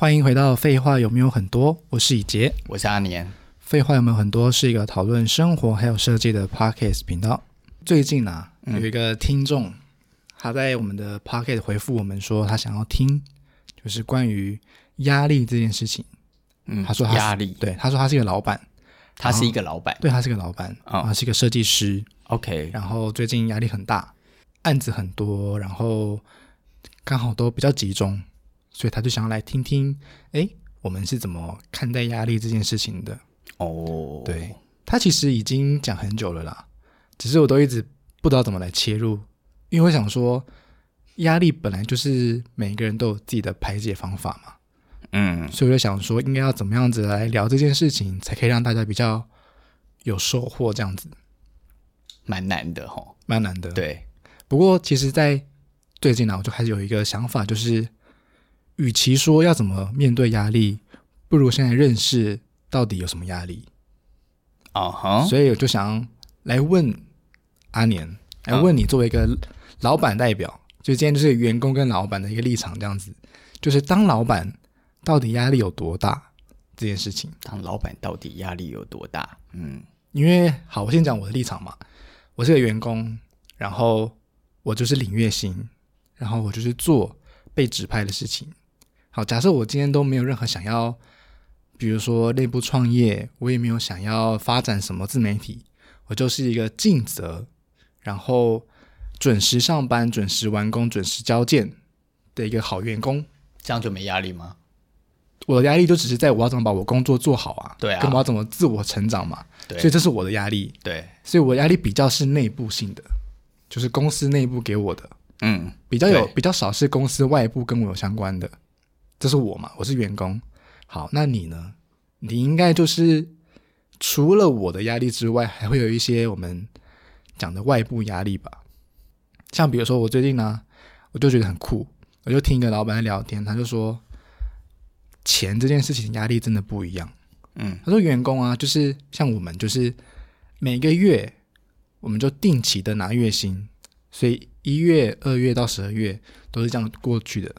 欢迎回到《废话有没有很多》，我是以杰，我是阿年。废话有没有很多是一个讨论生活还有设计的 podcast 频道。最近呢、啊，有一个听众、嗯、他在我们的 podcast 回复我们说，他想要听就是关于压力这件事情。嗯，他说他压力，对，他说他是一个老板，他是一个老板，对，他是一个老板，啊、哦，是一个设计师。OK，然后最近压力很大，案子很多，然后刚好都比较集中。所以他就想要来听听，哎，我们是怎么看待压力这件事情的？哦，oh. 对，他其实已经讲很久了啦，只是我都一直不知道怎么来切入，因为我想说，压力本来就是每个人都有自己的排解方法嘛，嗯，所以我就想说，应该要怎么样子来聊这件事情，才可以让大家比较有收获，这样子，蛮难的吼，蛮难的，对。不过其实，在最近呢，我就开始有一个想法，就是。与其说要怎么面对压力，不如现在认识到底有什么压力啊哈。Uh. 所以我就想来问阿年，来问你作为一个老板代表，uh. 就今天就是员工跟老板的一个立场，这样子，就是当老板到底压力有多大这件事情。当老板到底压力有多大？嗯，因为好，我先讲我的立场嘛。我是个员工，然后我就是领月薪，然后我就是做被指派的事情。好，假设我今天都没有任何想要，比如说内部创业，我也没有想要发展什么自媒体，我就是一个尽责，然后准时上班、准时完工、准时交件的一个好员工，这样就没压力吗？我的压力就只是在我要怎么把我工作做好啊，对啊，跟我要怎么自我成长嘛，对，所以这是我的压力，对，所以我压力比较是内部性的，就是公司内部给我的，嗯，比较有比较少是公司外部跟我有相关的。这是我嘛，我是员工。好，那你呢？你应该就是除了我的压力之外，还会有一些我们讲的外部压力吧？像比如说，我最近呢，我就觉得很酷，我就听一个老板在聊天，他就说，钱这件事情压力真的不一样。嗯，他说员工啊，就是像我们，就是每个月我们就定期的拿月薪，所以一月、二月到十二月都是这样过去的。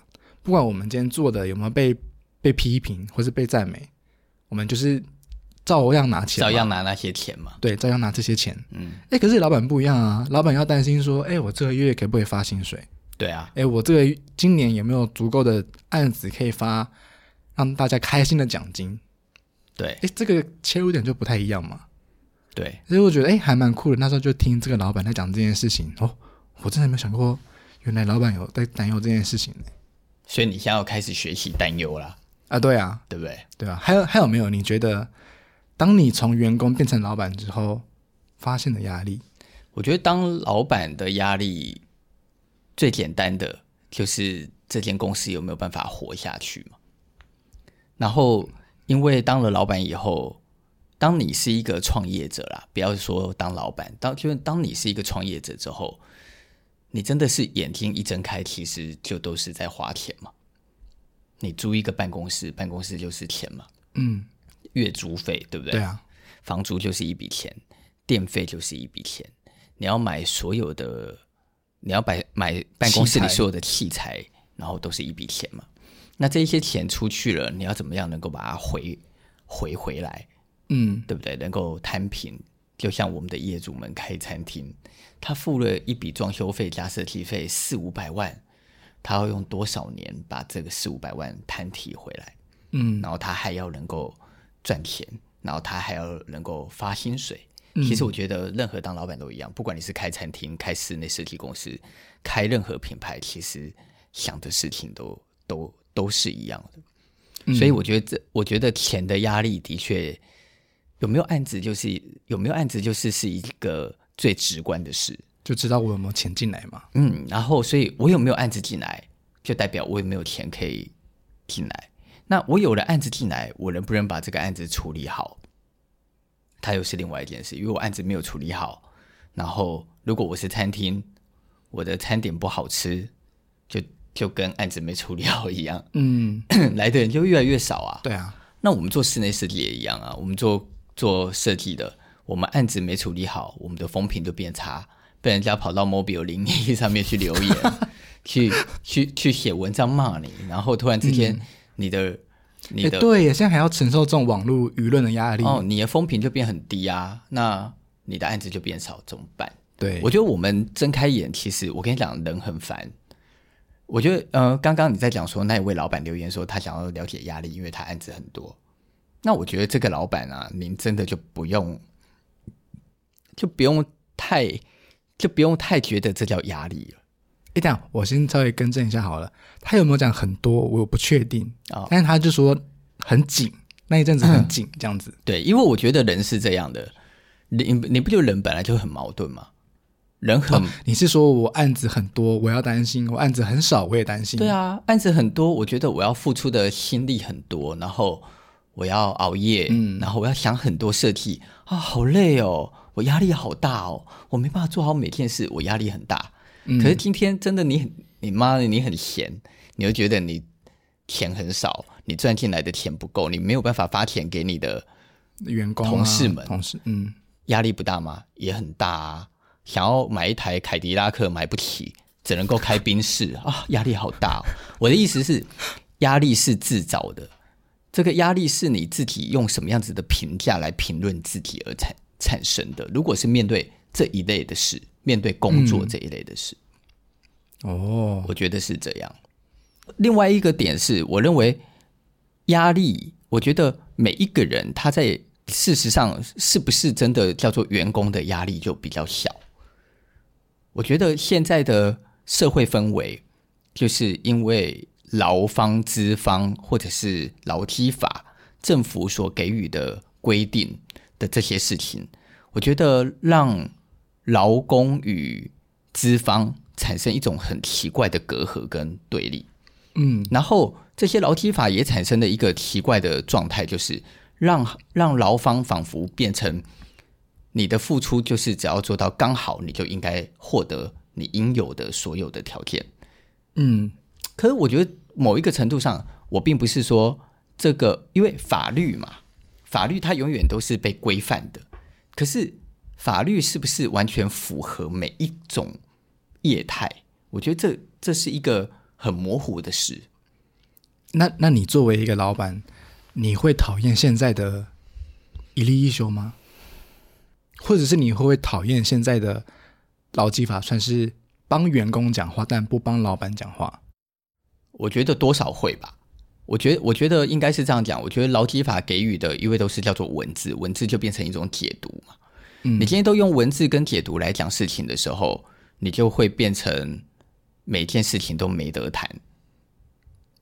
不管我们今天做的有没有被被批评或是被赞美，我们就是照样拿钱，照样拿那些钱嘛。对，照样拿这些钱。嗯，哎，可是老板不一样啊，老板要担心说，哎，我这个月可不可以发薪水？对啊，哎，我这个今年有没有足够的案子可以发，让大家开心的奖金？对，哎，这个切入点就不太一样嘛。对，所以我觉得哎，还蛮酷的。那时候就听这个老板在讲这件事情，哦，我真的没有想过，原来老板有在担忧这件事情呢。所以你现在要开始学习担忧啦啊？对啊，对不对？对啊，还有还有没有？你觉得，当你从员工变成老板之后，发现的压力？我觉得当老板的压力最简单的就是这间公司有没有办法活下去嘛。然后，因为当了老板以后，当你是一个创业者啦，不要说当老板，当就是当你是一个创业者之后。你真的是眼睛一睁开，其实就都是在花钱嘛。你租一个办公室，办公室就是钱嘛。嗯，月租费对不对？对啊，房租就是一笔钱，电费就是一笔钱。你要买所有的，你要买买办公室里所有的器材，器材然后都是一笔钱嘛。那这些钱出去了，你要怎么样能够把它回回回来？嗯，对不对？能够摊平。就像我们的业主们开餐厅，他付了一笔装修费加设计费四五百万，他要用多少年把这个四五百万摊提回来？嗯，然后他还要能够赚钱，然后他还要能够发薪水。嗯，其实我觉得任何当老板都一样，不管你是开餐厅、开室内设计公司、开任何品牌，其实想的事情都都都是一样的。嗯，所以我觉得这，我觉得钱的压力的确。有没有案子，就是有没有案子，就是是一个最直观的事，就知道我有没有钱进来嘛。嗯，然后，所以我有没有案子进来，就代表我有没有钱可以进来。那我有了案子进来，我能不能把这个案子处理好，它又是另外一件事。因为我案子没有处理好，然后如果我是餐厅，我的餐点不好吃，就就跟案子没处理好一样。嗯，来的人就越来越少啊。对啊，那我们做室内设计也一样啊，我们做。做设计的，我们案子没处理好，我们的风评就变差，被人家跑到 Mobile 零一上面去留言，去去去写文章骂你，然后突然之间，你的、嗯、你的、欸、对，现在还要承受这种网络舆论的压力，哦，你的风评就变很低啊，那你的案子就变少，怎么办？对，我觉得我们睁开眼，其实我跟你讲，人很烦。我觉得，呃，刚刚你在讲说那一位老板留言说他想要了解压力，因为他案子很多。那我觉得这个老板啊，您真的就不用，就不用太，就不用太觉得这叫压力了。哎，这样我先稍微更正一下好了。他有没有讲很多？我不确定啊。哦、但是他就说很紧，那一阵子很紧，这样子、嗯。对，因为我觉得人是这样的，你你不就人本来就很矛盾吗？人很、哦，你是说我案子很多，我要担心；我案子很少，我也担心。对啊，案子很多，我觉得我要付出的心力很多，然后我要熬夜，嗯，然后我要想很多设计啊，好累哦，我压力好大哦，我没办法做好每件事，我压力很大。嗯、可是今天真的你很，你妈的你很闲，你又觉得你钱很少，你赚进来的钱不够，你没有办法发钱给你的员工、同事们，同事，嗯，压力不大吗？也很大啊。想要买一台凯迪拉克买不起，只能够开宾士啊，压力好大哦。我的意思是，压力是自找的，这个压力是你自己用什么样子的评价来评论自己而产产生的。如果是面对这一类的事，面对工作这一类的事，哦，我觉得是这样。另外一个点是，我认为压力，我觉得每一个人他在事实上是不是真的叫做员工的压力就比较小。我觉得现在的社会氛围，就是因为劳方、资方或者是劳基法、政府所给予的规定的这些事情，我觉得让劳工与资方产生一种很奇怪的隔阂跟对立。嗯，然后这些劳基法也产生了一个奇怪的状态，就是让让劳方仿佛变成。你的付出就是只要做到刚好，你就应该获得你应有的所有的条件。嗯，可是我觉得某一个程度上，我并不是说这个，因为法律嘛，法律它永远都是被规范的。可是法律是不是完全符合每一种业态？我觉得这这是一个很模糊的事。那那你作为一个老板，你会讨厌现在的一例一休吗？或者是你会不会讨厌现在的劳基法，算是帮员工讲话，但不帮老板讲话？我觉得多少会吧。我觉得，我觉得应该是这样讲。我觉得劳基法给予的，因为都是叫做文字，文字就变成一种解读嘛。嗯，你今天都用文字跟解读来讲事情的时候，你就会变成每件事情都没得谈。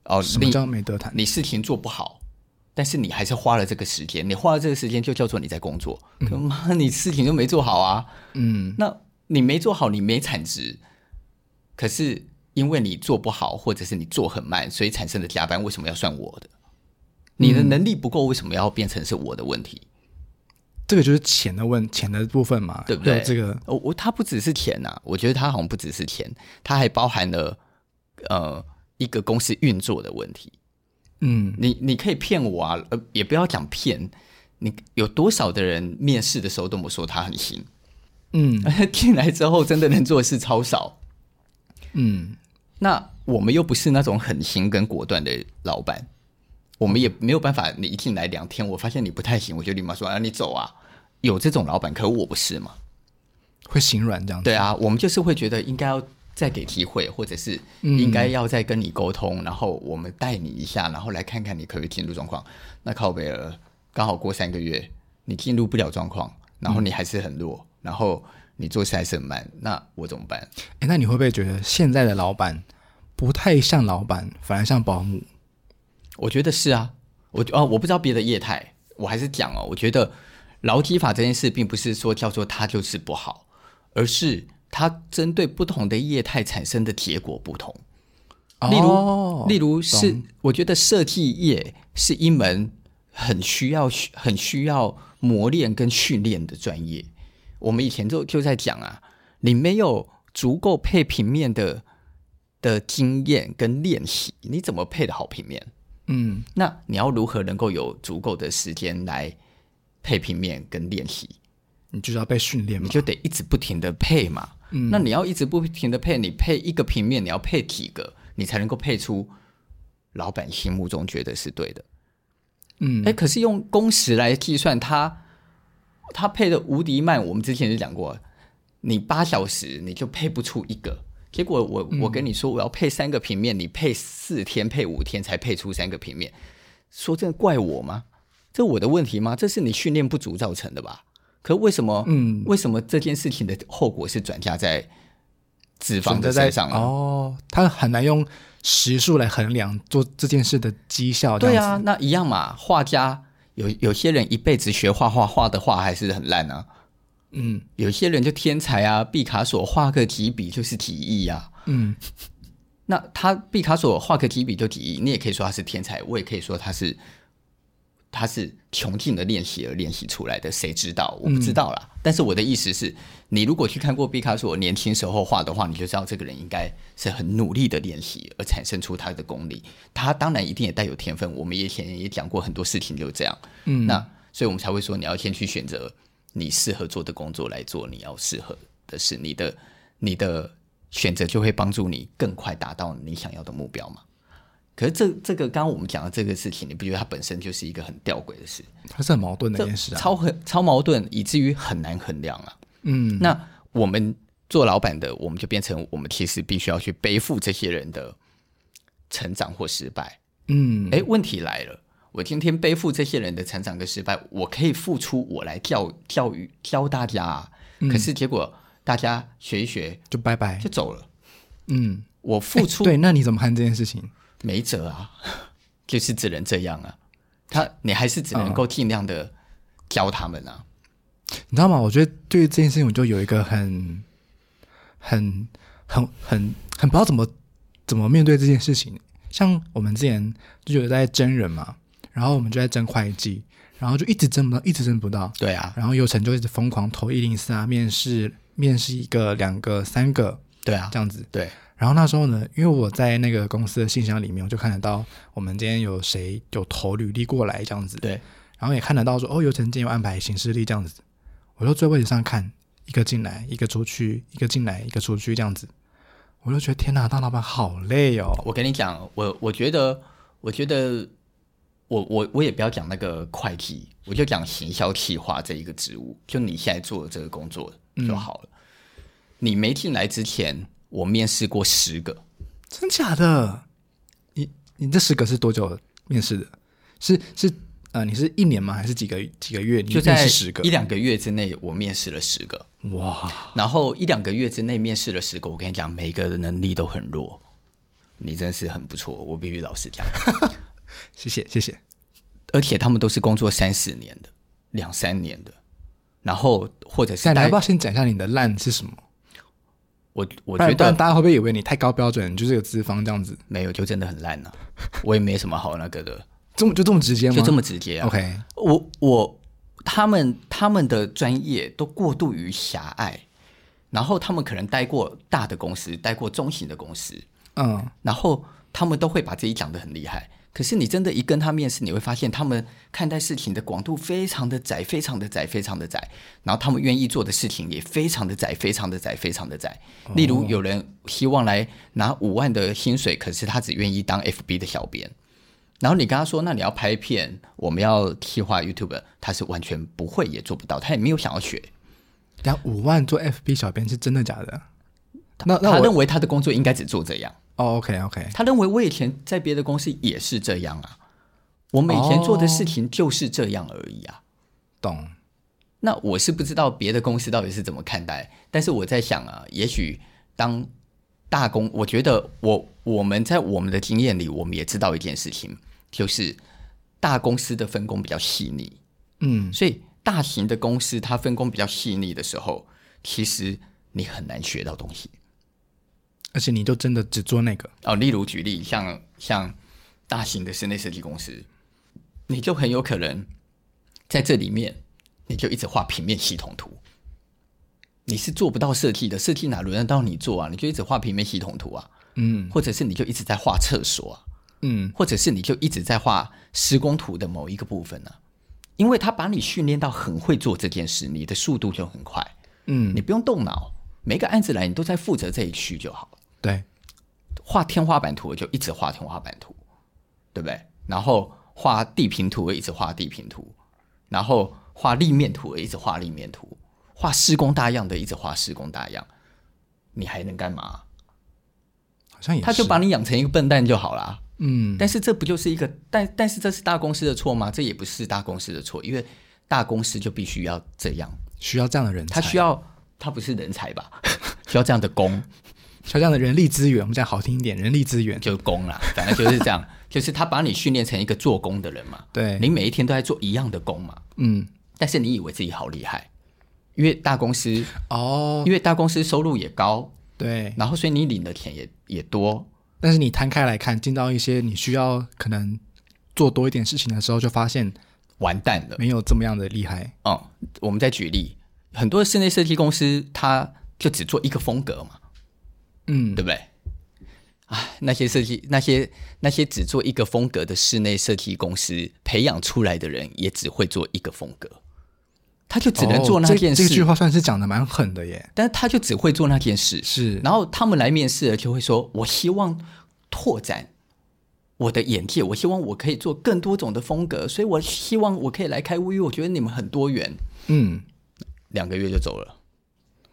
哦，什么叫没得谈？你事情做不好。但是你还是花了这个时间，你花了这个时间就叫做你在工作。妈、嗯，你事情都没做好啊！嗯，那你没做好，你没产值。可是因为你做不好，或者是你做很慢，所以产生的加班为什么要算我的？你的能力不够，为什么要变成是我的问题？这个就是钱的问钱的部分嘛，对不对？这个我我它不只是钱呐、啊，我觉得它好像不只是钱，它还包含了呃一个公司运作的问题。嗯，你你可以骗我啊，呃，也不要讲骗。你有多少的人面试的时候都没说他很行，嗯，进来之后真的能做的事超少，嗯，那我们又不是那种狠心跟果断的老板，我们也没有办法。你一进来两天，我发现你不太行，我就立马说啊，你走啊。有这种老板，可我不是嘛，会心软这样子。对啊，我们就是会觉得应该要。再给机会，或者是应该要再跟你沟通，嗯、然后我们带你一下，然后来看看你可不可以进入状况。那靠北了，刚好过三个月，你进入不了状况，然后你还是很弱，嗯、然后你做事还是很慢，那我怎么办？哎，那你会不会觉得现在的老板不太像老板，反而像保姆？我觉得是啊，我哦，我不知道别的业态，我还是讲哦，我觉得劳基法这件事，并不是说叫做它就是不好，而是。它针对不同的业态产生的结果不同，例如，哦、例如是我觉得设计业是一门很需要、很需要磨练跟训练的专业。我们以前就就在讲啊，你没有足够配平面的的经验跟练习，你怎么配的好平面？嗯，那你要如何能够有足够的时间来配平面跟练习？你就是要被训练嘛，你就得一直不停的配嘛。嗯，那你要一直不停的配，你配一个平面，你要配几个，你才能够配出老板心目中觉得是对的。嗯，哎，可是用工时来计算，他他配的无敌慢，我们之前就讲过，你八小时你就配不出一个。结果我我跟你说，我要配三个平面，你配四天配五天才配出三个平面，说真的怪我吗？这我的问题吗？这是你训练不足造成的吧？可为什么？嗯，为什么这件事情的后果是转嫁在脂肪的身上？哦，他很难用时数来衡量做这件事的绩效。对啊，那一样嘛。画家有有些人一辈子学画画，画的画还是很烂啊。嗯，有些人就天才啊，毕卡索画个几笔就是几亿啊。嗯，那他毕卡索画个几笔就几亿，你也可以说他是天才，我也可以说他是他是穷尽的练习而练习出来的，谁知道？我不知道啦。嗯，但是我的意思是，你如果去看过毕卡索年轻时候画的话，你就知道这个人应该是很努力的练习而产生出他的功力。他当然一定也带有天分，我们以前也讲过很多事情就这样。嗯，那所以我们才会说你要先去选择。你适合做的工作来做，你要适合的是你的你的选择，就会帮助你更快达到你想要的目标嘛。可是这这个刚刚我们讲的这个事情，你不觉得它本身就是一个很吊诡的事？它是很矛盾的一件事啊，超很超矛盾，以至于很难衡量啊。嗯，那我们做老板的，我们就变成我们其实必须要去背负这些人的成长或失败。嗯，哎，问题来了。我今天背负这些人的成长跟失败，我可以付出我来教教育教大家啊，嗯，可是结果大家学一学就拜拜就走了。嗯，我付出对，那你怎么看这件事情？没辙啊，就是只能这样啊。他你还是只能够尽量的教他们啊。嗯，你知道吗？我觉得对于这件事情，我就有一个很很很很很不知道怎么怎么面对这件事情。像我们之前就有在真人嘛。然后我们就在争会计，然后就一直争不到，一直争不到。对啊，然后有成就一直疯狂投一零四啊，面试面试一个、两个、三个，对啊，这样子。对。然后那时候呢，因为我在那个公司的信箱里面，我就看得到我们今天有谁有投履历过来这样子。对。然后也看得到说，哦，有成今天有安排行事历这样子。我就在位置上看，一个进来，一个出去，一个进来，一个出去这样子。我就觉得天哪，当老板好累哦。我跟你讲，我我觉得，我觉得。我我我也不要讲那个会计，我就讲行销企划这一个职务，就你现在做的这个工作就好了。嗯、你没进来之前，我面试过十个，真假的？你你这十个是多久面试的？是是呃，你是一年吗？还是几个几个月？你面试十个，就在一两个月之内，我面试了十个。哇！然后一两个月之内面试了十个，我跟你讲，每个的能力都很弱。你真是很不错，我必须老实讲。谢谢谢谢，而且他们都是工作三四年的，两三年的，然后或者是，来要不要先讲一下你的烂是什么？我我觉得大家会不会以为你太高标准，就是个资方这样子？没有，就真的很烂呢、啊。我也没什么好那个的，这么就这么直接吗？就这么直接啊？OK，我我他们他们的专业都过度于狭隘，然后他们可能待过大的公司，待过中型的公司，嗯，然后他们都会把自己讲的很厉害。可是你真的，一跟他面试，你会发现他们看待事情的广度非常的窄，非常的窄，非常的窄。然后他们愿意做的事情也非常的窄，非常的窄，非常的窄。例如，有人希望来拿五万的薪水，可是他只愿意当 FB 的小编。然后你跟他说：“那你要拍片，我们要企划 YouTube。”他是完全不会，也做不到，他也没有想要学。但五万做 FB 小编是真的假的？那那他认为他的工作应该只做这样。哦、okay. 他认为我以前在别的公司也是这样啊，我每天做的事情就是这样而已啊。懂？那我是不知道别的公司到底是怎么看待，但是我在想啊，也许当大公，我觉得我我们在我们的经验里，我们也知道一件事情，就是大公司的分工比较细腻，嗯，所以大型的公司它分工比较细腻的时候，其实你很难学到东西。而且你就真的只做那个哦，例如举例，像像大型的室内设计公司，你就很有可能在这里面，你就一直画平面系统图，你是做不到设计的，设计哪轮得到你做啊？你就一直画平面系统图啊，嗯，或者是你就一直在画厕所啊，嗯，或者是你就一直在画施工图的某一个部分呢、啊？因为他把你训练到很会做这件事，你的速度就很快，嗯，你不用动脑，每个案子来你都在负责这一区就好。对，画天花板图就一直画天花板图，对不对？然后画地平图而一直画地平图，然后画立面图而一直画立面图，画施工大样的一直画施工大样，你还能干嘛？好像也是，他就把你养成一个笨蛋就好了。嗯，但是这不就是一个，但但是这是大公司的错吗？这也不是大公司的错，因为大公司就必须要这样，需要这样的人才，他需要，他不是人才吧？需要这样的工，需要这样的人力资源。我们讲好听一点，人力资源就是工啦，反正就是这样，就是他把你训练成一个做工的人嘛。对，你每一天都在做一样的工嘛。嗯，但是你以为自己好厉害，因为大公司哦，因为大公司收入也高，对，然后所以你领的钱也也多。但是你摊开来看，进到一些你需要可能做多一点事情的时候，就发现完蛋了，没有这么样的厉害。嗯，我们再举例，很多室内设计公司，他就只做一个风格嘛，嗯，对不对？啊，那些设计，那些那些只做一个风格的室内设计公司，培养出来的人也只会做一个风格，他就只能做那件事。哦，这，这句话算是讲的蛮狠的耶，但是他就只会做那件事。是，然后他们来面试了，就会说：“我希望拓展我的眼界，我希望我可以做更多种的风格，所以我希望我可以来开乌鱼我觉得你们很多元。”嗯，两个月就走了。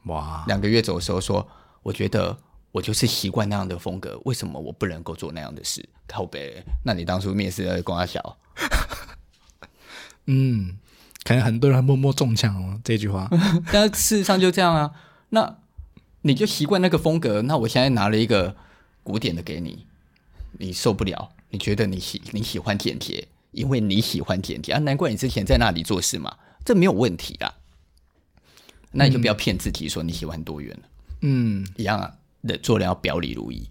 哇，两个月走的时候说：“我觉得我就是习惯那样的风格，为什么我不能够做那样的事？”靠北，那你当初面试的光阿小，嗯。可能很多人默默中枪哦，这句话。但事实上就这样啊。那你就习惯那个风格。那我现在拿了一个古典的给你，你受不了？你觉得你喜你喜欢简洁，因为你喜欢简洁啊？难怪你之前在那里做事嘛，这没有问题啊。那你就不要骗自己说你喜欢多元了。嗯，一样啊，的做人要表里如一。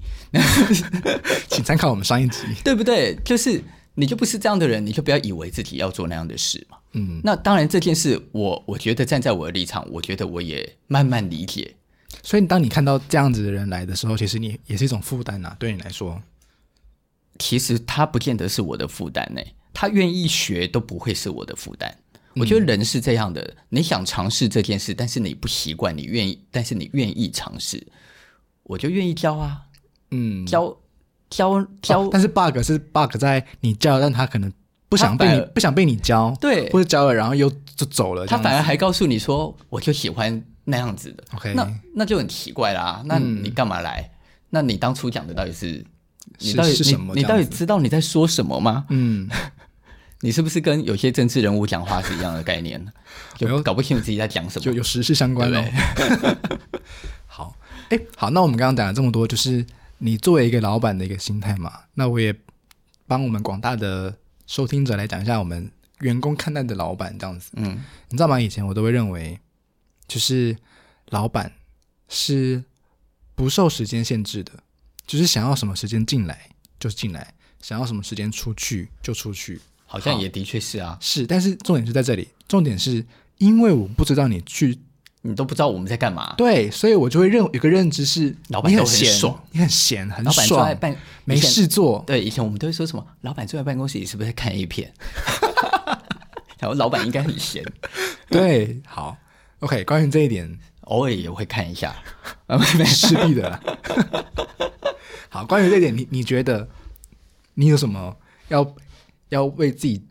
请参考我们上一集，对不对？就是你就不是这样的人，你就不要以为自己要做那样的事嘛。嗯，那当然，这件事我我觉得站在我的立场，我觉得我也慢慢理解。所以，当你看到这样子的人来的时候，其实你也是一种负担呐，对你来说。其实他不见得是我的负担呢，他愿意学都不会是我的负担。我觉得人是这样的，嗯、你想尝试这件事，但是你不习惯，你愿意，但是你愿意尝试，我就愿意教啊。嗯，教教教、哦，但是 bug 是 bug 在你教，但他可能。不想被你不想被你教，对，或者教了，然后又就走了。他反而还告诉你说：“我就喜欢那样子的。” OK，那那就很奇怪啦。那你干嘛来？嗯、那你当初讲的到底是？你到底是，是什么？你，你到底知道你在说什么吗？嗯，你是不是跟有些政治人物讲话是一样的概念？有搞不清楚自己在讲什么，就有时事相关的。好，哎，好，那我们刚刚讲了这么多，就是你作为一个老板的一个心态嘛。那我也帮我们广大的。收听者来讲一下我们员工看待的老板这样子，嗯，你知道吗？以前我都会认为，就是老板是不受时间限制的，就是想要什么时间进来就进来，想要什么时间出去就出去，好像也的确是啊，是。但是重点是在这里，重点是因为我不知道你去。你都不知道我们在干嘛，对，所以我就会认有个认知是，老板都很闲，你很闲，很老板坐在办没事做。对，以前我们都会说什么，老板坐在办公室里是不是在看 A 片？然后老板应该很闲。对，好，OK，关于这一点，偶尔也会看一下，势必的。好，关于这一点，你你觉得你有什么要要为自己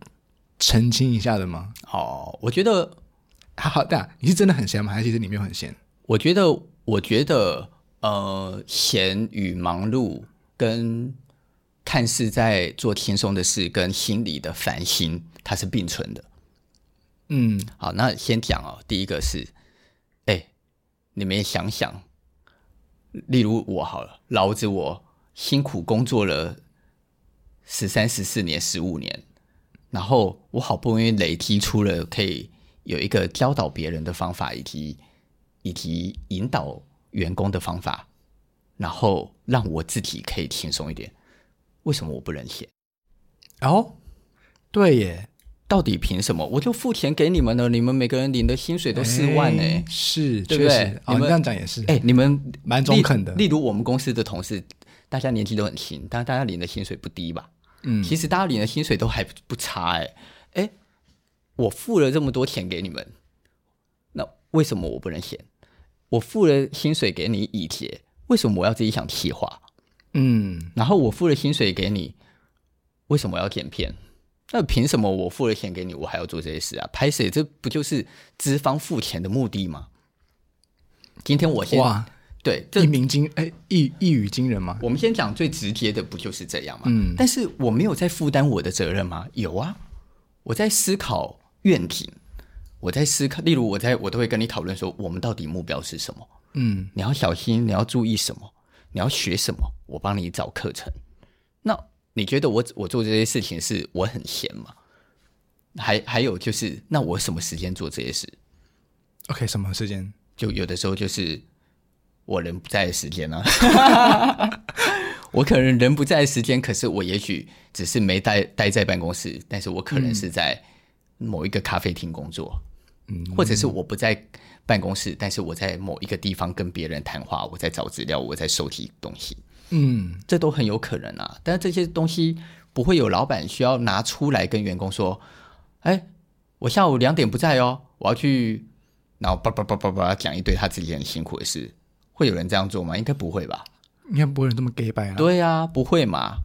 澄清一下的吗？哦，我觉得。好好的，你是真的很闲吗？还是其实你没有很闲？我觉得，我觉得，呃，闲与忙碌，跟看似在做轻松的事，跟心里的烦心，它是并存的。嗯，好，那先讲哦。第一个是，哎，你们也想想，例如我好了，老子我辛苦工作了十三、十四年、十五年，然后我好不容易累积出了可以。有一个教导别人的方法，以及以及引导员工的方法，然后让我自己可以轻松一点。为什么我不能写？哦，对耶，到底凭什么？我就付钱给你们了，你们每个人领的薪水都四万呢？哎，是，对不对？哦，你们这样讲也是。哎，你们蛮中肯的。例如我们公司的同事，大家年纪都很轻，但大家领的薪水不低吧？嗯，其实大家领的薪水都还不差哎，哎。我付了这么多钱给你们，那为什么我不能写？我付了薪水给你以节，为什么我要自己想企划？嗯，然后我付了薪水给你，为什么我要剪片？那凭什么我付了钱给你，我还要做这些事啊？拍摄？这不就是资方付钱的目的吗？今天我先哇，对，一鸣惊哎，一一语惊人吗？我们先讲最直接的，不就是这样吗？嗯，但是我没有在负担我的责任吗？有啊，我在思考愿景，我在思考，例如我在我都会跟你讨论说，我们到底目标是什么？嗯，你要小心，你要注意什么？你要学什么？我帮你找课程。那你觉得我我做这些事情是我很闲吗？还还有就是，那我什么时间做这些事？OK，什么时间？就有的时候就是我人不在的时间呢、啊。我可能人不在的时间，可是我也许只是没待待在办公室，但是我可能是在某一个咖啡厅工作，嗯，或者是我不在办公室，但是我在某一个地方跟别人谈话，我在找资料，我在收集东西。嗯，这都很有可能啊，但是这些东西不会有老板需要拿出来跟员工说：“哎，我下午两点不在哦，我要去。”然后叭叭叭叭叭讲一堆他自己很辛苦的事，会有人这样做吗？应该不会吧？应该不会这么假掰啊。对啊，不会嘛？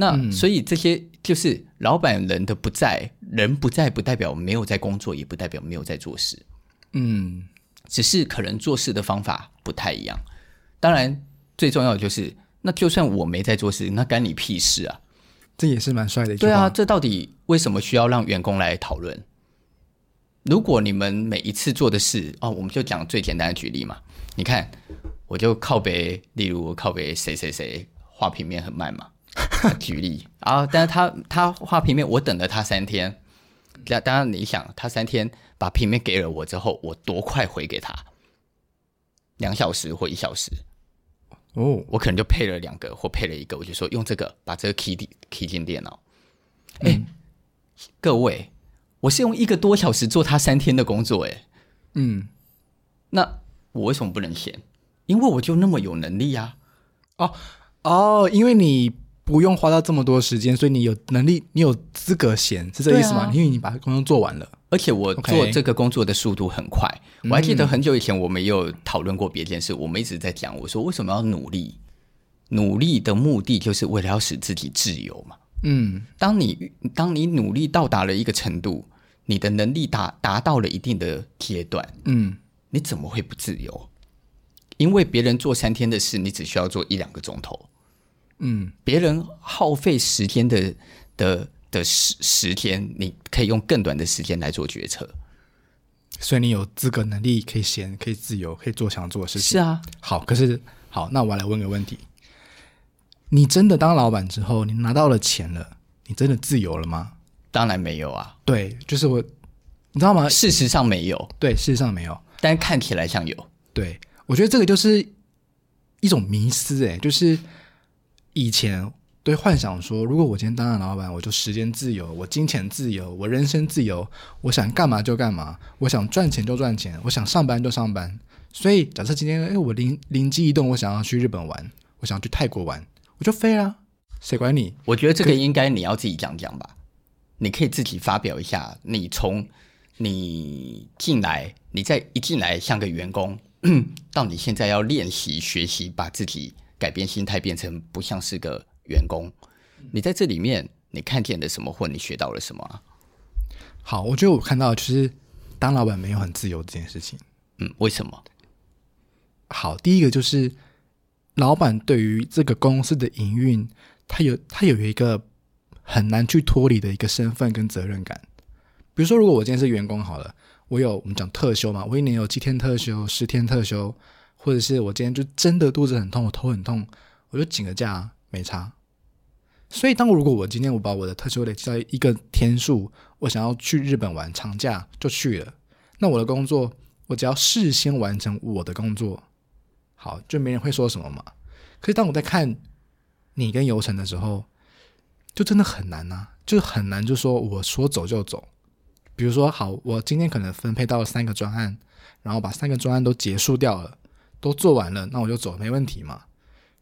那、嗯、所以这些就是老板人的不在，人不在不代表没有在工作，也不代表没有在做事。嗯，只是可能做事的方法不太一样。当然，最重要的就是。那就算我没在做事，那干你屁事啊！这也是蛮帅的一句话。对啊，这到底为什么需要让员工来讨论？如果你们每一次做的事哦，我们就讲最简单的举例嘛。你看，我就靠北，例如靠北谁谁谁画平面很慢嘛。举例啊，但是他他画平面，我等了他三天。当当然你想，他三天把平面给了我之后，我多快回给他？两小时或一小时？哦，我可能就配了两个或配了一个，我就说用这个把这个 key key 进电脑。哎、嗯，各位，我是用一个多小时做他三天的工作，哎，嗯，那我为什么不能闲？因为我就那么有能力呀、啊。哦哦，因为你不用花到这么多时间，所以你有能力，你有资格闲，是这个意思吗？啊、因为你把工作做完了。而且我做这个工作的速度很快.我还记得很久以前我们也有讨论过别件事，嗯、我们一直在讲，我说为什么要努力？努力的目的就是为了要使自己自由嘛。嗯，当你当你努力到达了一个程度，你的能力达达到了一定的阶段，嗯，你怎么会不自由？因为别人做三天的事，你只需要做一两个钟头，嗯，别人耗费时间的的。的时时间，你可以用更短的时间来做决策，所以你有资格、能力可以闲、可以自由、可以做想做的事情。是啊，好，可是好，那我来问个问题：你真的当老板之后，你拿到了钱了，你真的自由了吗？当然没有啊。对，就是我，你知道吗？事实上没有。对，事实上没有，但看起来像有。对，我觉得这个就是一种迷思，哎，就是以前。对幻想说，如果我今天当了老板，我就时间自由，我金钱自由，我人生自由，我想干嘛就干嘛，我想赚钱就赚钱，我想上班就上班。所以，假设今天，哎，我灵灵机一动，我想要去日本玩，我想要去泰国玩，我就飞啊，谁管你？我觉得这个应该你要自己讲讲吧。你可以自己发表一下，你从你进来，你在一进来像个员工，到你现在要练习学习，把自己改变心态，变成不像是个。员工，你在这里面你看见了什么，或你学到了什么啊？好，我觉得我看到就是当老板没有很自由这件事情。嗯，为什么？好，第一个就是老板对于这个公司的营运，他有他有一个很难去脱离的一个身份跟责任感。比如说，如果我今天是员工好了，我有我们讲特休嘛，我一年有七天特休、十天特休，或者是我今天就真的肚子很痛，我头很痛，我就请个假，没差。所以，当如果我今天我把我的特休累积到一个天数，我想要去日本玩长假就去了，那我的工作我只要事先完成我的工作，好，就没人会说什么嘛。可是当我在看你跟游程的时候，就真的很难呐，就很难，就说我说走就走。比如说，好，我今天可能分配到了三个专案，然后把三个专案都结束掉了，都做完了，那我就走，没问题嘛。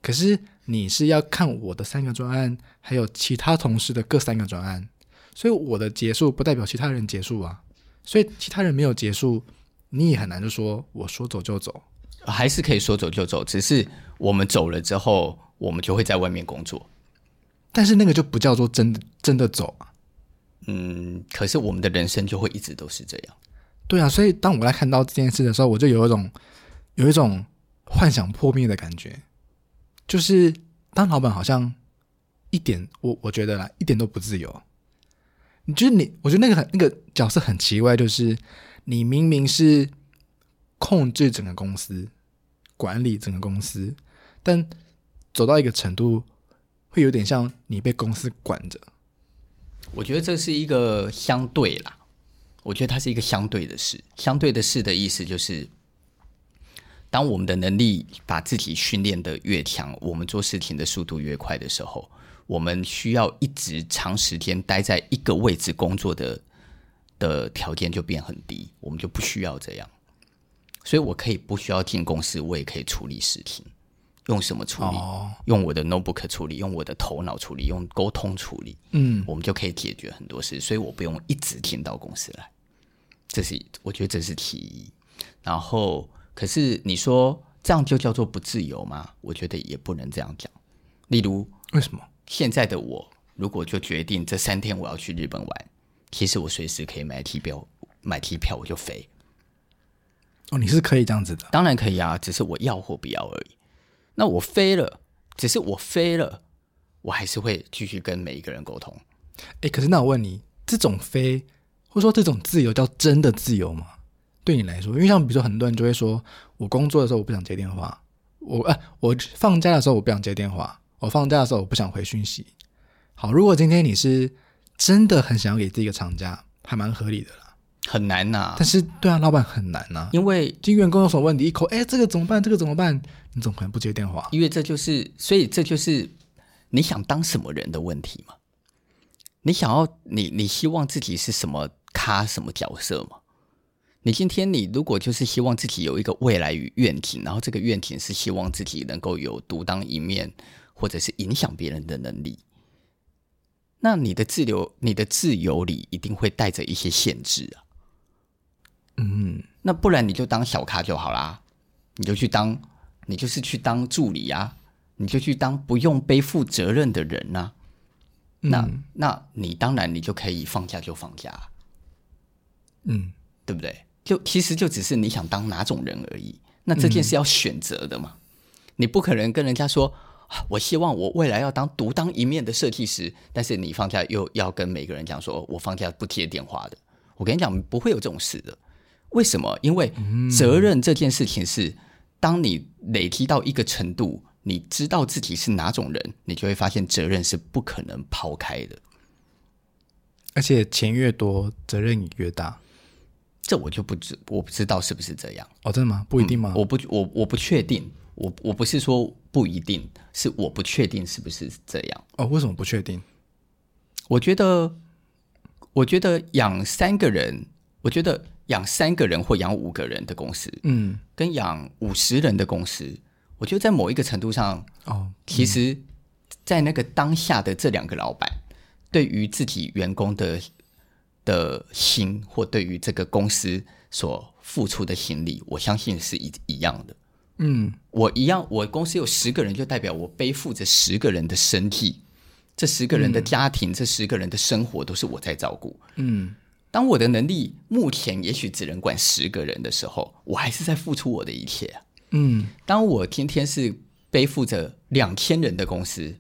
可是你是要看我的三个专案，还有其他同事的各三个专案，所以我的结束不代表其他人结束啊。所以其他人没有结束，你也很难就说我说走就走，还是可以说走就走，只是我们走了之后，我们就会在外面工作。但是那个就不叫做真的真的走啊。嗯，可是我们的人生就会一直都是这样。对啊，所以当我来看到这件事的时候，我就有一种有一种幻想破灭的感觉，就是当老板好像一点我我觉得啦，一点都不自由。你觉得你，我觉得那个很那个角色很奇怪，就是你明明是控制整个公司、管理整个公司，但走到一个程度，会有点像你被公司管着。我觉得这是一个相对啦。我觉得它是一个相对的事，相对的事的意思就是，当我们的能力把自己训练的越强，我们做事情的速度越快的时候，我们需要一直长时间待在一个位置工作的的条件就变很低，我们就不需要这样。所以我可以不需要进公司，我也可以处理事情。用什么处理？哦、用我的 notebook 处理，用我的头脑处理，用沟通处理。嗯，我们就可以解决很多事，所以我不用一直进到公司来。这是我觉得这是其一，然后可是你说这样就叫做不自由吗？我觉得也不能这样讲。例如，为什么现在的我如果就决定这三天我要去日本玩，其实我随时可以买机票，买机票我就飞。哦，你是可以这样子的？当然可以啊，只是我要或不要而已。那我飞了，只是我飞了，我还是会继续跟每一个人沟通。哎，可是那我问你，这种飞？或者说这种自由叫真的自由吗？对你来说，因为像比如说很多人就会说，我工作的时候我不想接电话，我哎、啊、我放假的时候我不想接电话，我放假的时候我不想回讯息。好，如果今天你是真的很想要给自己一个长假，还蛮合理的啦。很难呐、啊，但是对啊，老板很难呐、啊，因为经员工有什么问题，一口哎这个怎么办？这个怎么办？你怎么可能不接电话？因为这就是，所以这就是你想当什么人的问题嘛。你想要你你希望自己是什么？咖什么角色嘛？你今天你如果就是希望自己有一个未来与愿景，然后这个愿景是希望自己能够有独当一面，或者是影响别人的能力，那你的自由，你的自由里一定会带着一些限制啊。嗯，那不然你就当小咖就好啦，你就去当，你就是去当助理啊，你就去当不用背负责任的人呐、啊。那、嗯、那你当然你就可以放假就放假。嗯，对不对？就其实就只是你想当哪种人而已。那这件事要选择的嘛，嗯、你不可能跟人家说，我希望我未来要当独当一面的设计师，但是你放假又要跟每个人讲说，我放假不接电话的。我跟你讲，不会有这种事的。为什么？因为责任这件事情是，当你累积到一个程度，你知道自己是哪种人，你就会发现责任是不可能抛开的。而且钱越多，责任也越大。这我就不知，我不知道是不是这样哦？真的吗？不一定吗？嗯、我不，我我不确定。我我不是说不一定，是我不确定是不是这样哦？为什么不确定？我觉得，我觉得养三个人，我觉得养三个人或养五个人的公司，嗯，跟养五十人的公司，我觉得在某一个程度上，哦，其实，在那个当下的这两个老板，对于自己员工的。的心或对于这个公司所付出的心力，我相信是一一样的。嗯，我一样，我公司有十个人，就代表我背负着十个人的身体，这十个人的家庭，嗯、这十个人的生活都是我在照顾。嗯，当我的能力目前也许只能管十个人的时候，我还是在付出我的一切啊。嗯，当我天天是背负着两千人的公司。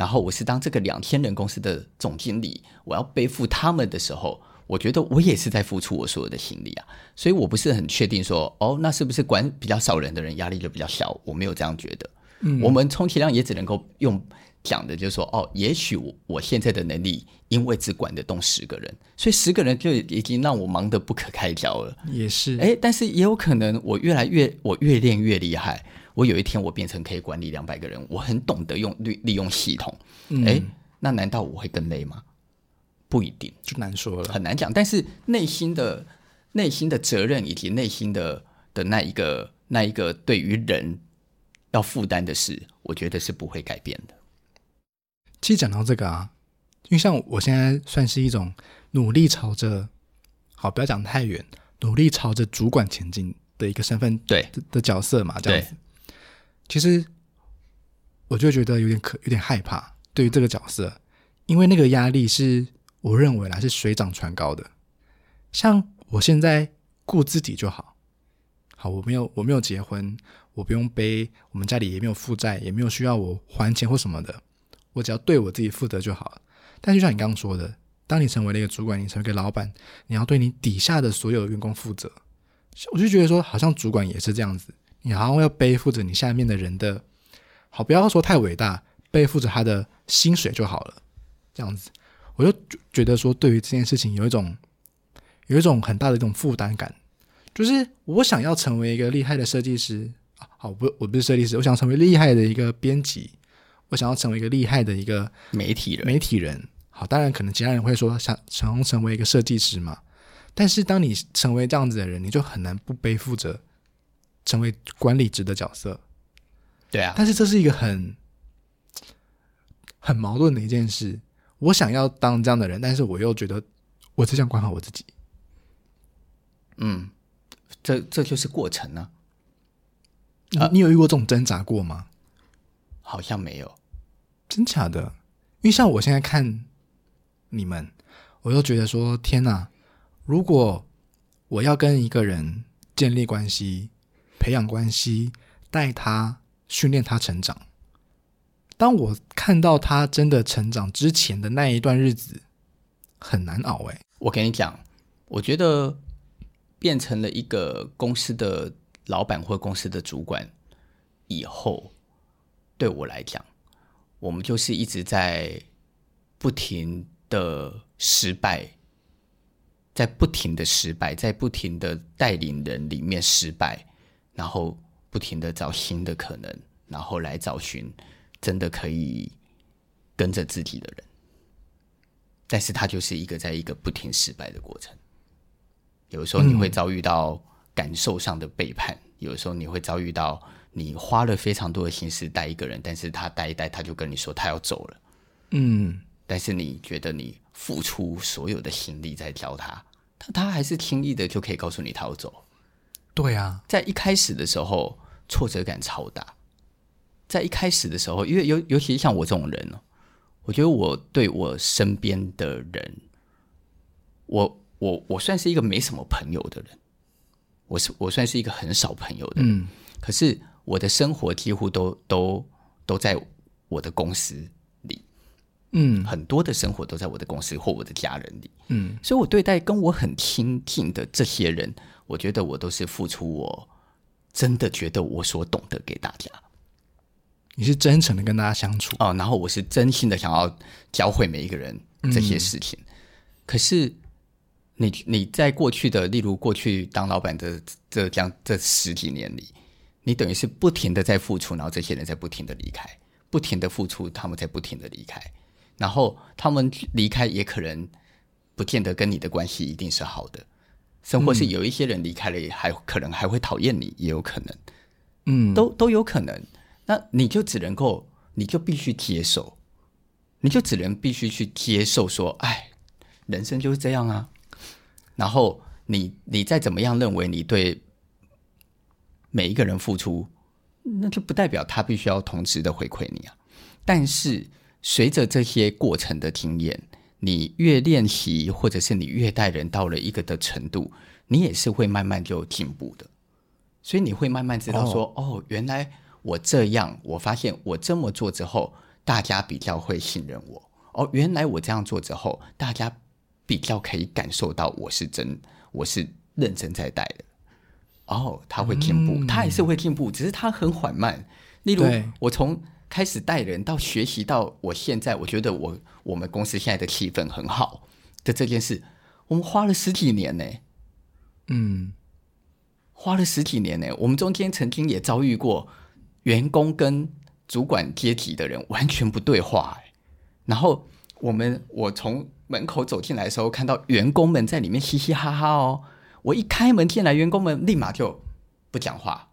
然后我是当这个两千人公司的总经理，我要背负他们的时候，我觉得我也是在付出我所有的心力啊。所以我不是很确定说，哦，那是不是管比较少人的人压力就比较小？我没有这样觉得。嗯，我们充其量也只能够用讲的，就是说，哦，也许我我现在的能力，因为只管得动十个人，所以十个人就已经让我忙得不可开交了。也是，哎，但是也有可能我越来越我越练越厉害。我有一天我变成可以管理两百个人，我很懂得用利利用系统，哎、嗯，那难道我会更累吗？不一定，就难说了，很难讲。但是内心的内心的责任以及内心的的那一个那一个对于人要负担的事，我觉得是不会改变的。其实讲到这个啊，因为像我现在算是一种努力朝着，好，不要讲太远，努力朝着主管前进的一个身份，对的角色嘛，这样子。其实，我就觉得有点可有点害怕，对于这个角色，因为那个压力是我认为啦是水涨船高的。像我现在顾自己就好，好，我没有我没有结婚，我不用背，我们家里也没有负债，也没有需要我还钱或什么的，我只要对我自己负责就好了。但就像你刚刚说的，当你成为了一个主管，你成为一个老板，你要对你底下的所有员工负责。我就觉得说，好像主管也是这样子，你好像要背负着你下面的人的，好，不要说太伟大，背负着他的薪水就好了，这样子，我就觉得说，对于这件事情有一种，有一种很大的一种负担感，就是我想要成为一个厉害的设计师啊，好，不，我不是设计师，我想成为厉害的一个编辑，我想要成为一个厉害的一个媒体人，媒体人，好，当然可能其他人会说想想要成为一个设计师嘛。但是，当你成为这样子的人，你就很难不背负着成为管理职的角色。对啊，但是这是一个很很矛盾的一件事。我想要当这样的人，但是我又觉得我只想管好我自己。嗯，这这就是过程呢、啊。你你有遇过这种挣扎过吗？好像没有，真假的？因为像我现在看你们，我又觉得说天哪！如果我要跟一个人建立关系、培养关系、带他、训练他成长，当我看到他真的成长之前的那一段日子，很难熬哎。我跟你讲，我觉得变成了一个公司的老板或公司的主管以后，对我来讲，我们就是一直在不停的失败。在不停的失败，在不停的带领人里面失败，然后不停的找新的可能，然后来找寻真的可以跟着自己的人。但是他就是一个在一个不停失败的过程。有时候你会遭遇到感受上的背叛，嗯、有时候你会遭遇到你花了非常多的心思带一个人，但是他带一带他就跟你说他要走了。嗯，但是你觉得你付出所有的心力在教他。他他还是轻易的就可以告诉你他要走，对啊，在一开始的时候挫折感超大，在一开始的时候，因为尤尤其是像我这种人哦，我觉得我对我身边的人，我我我算是一个没什么朋友的人，我是我算是一个很少朋友的人，嗯，可是我的生活几乎都都都在我的公司。嗯，很多的生活都在我的公司或我的家人里。嗯，所以我对待跟我很亲近的这些人，我觉得我都是付出我真的觉得我所懂得给大家。你是真诚的跟大家相处哦，然后我是真心的想要教会每一个人这些事情。嗯、可是你你在过去的，例如过去当老板的这这样这十几年里，你等于是不停的在付出，然后这些人在不停的离开，不停的付出，他们在不停的离开。然后他们离开，也可能不见得跟你的关系一定是好的，甚或是有一些人离开了，也还可能还会讨厌你，也有可能，嗯，都都有可能。那你就只能够，你就必须接受，你就只能必须去接受，说，哎，人生就是这样啊。然后你你再怎么样认为你对每一个人付出，那就不代表他必须要同时的回馈你啊。但是。随着这些过程的经验，你越练习，或者是你越带人到了一个的程度，你也是会慢慢就进步的。所以你会慢慢知道说，哦，哦，原来我这样，我发现我这么做之后，大家比较会信任我。哦，原来我这样做之后，大家比较可以感受到我是真，我是认真在带的。哦，他会进步，嗯，他也是会进步，只是他很缓慢。例如，我从开始带人到学习到我现在，我觉得我我们公司现在的气氛很好的这件事，我们花了十几年呢。嗯，花了十几年呢。我们中间曾经也遭遇过员工跟主管阶级的人完全不对话，然后我们我从门口走进来的时候，看到员工们在里面嘻嘻哈哈哦。我一开门进来，员工们立马就不讲话。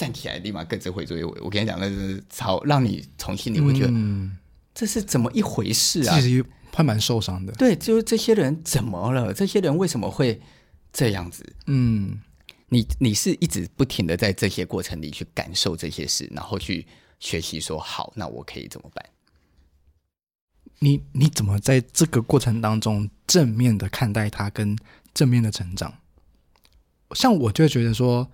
站起来，立马各自回座位。我跟你讲，那是超让你从心里会觉得，嗯，这是怎么一回事啊？其实还蛮受伤的。对，就是这些人怎么了？这些人为什么会这样子？嗯，你你是一直不停的在这些过程里去感受这些事，然后去学习说，好，那我可以怎么办？你你怎么在这个过程当中正面的看待他，跟正面的成长？像我就会觉得说，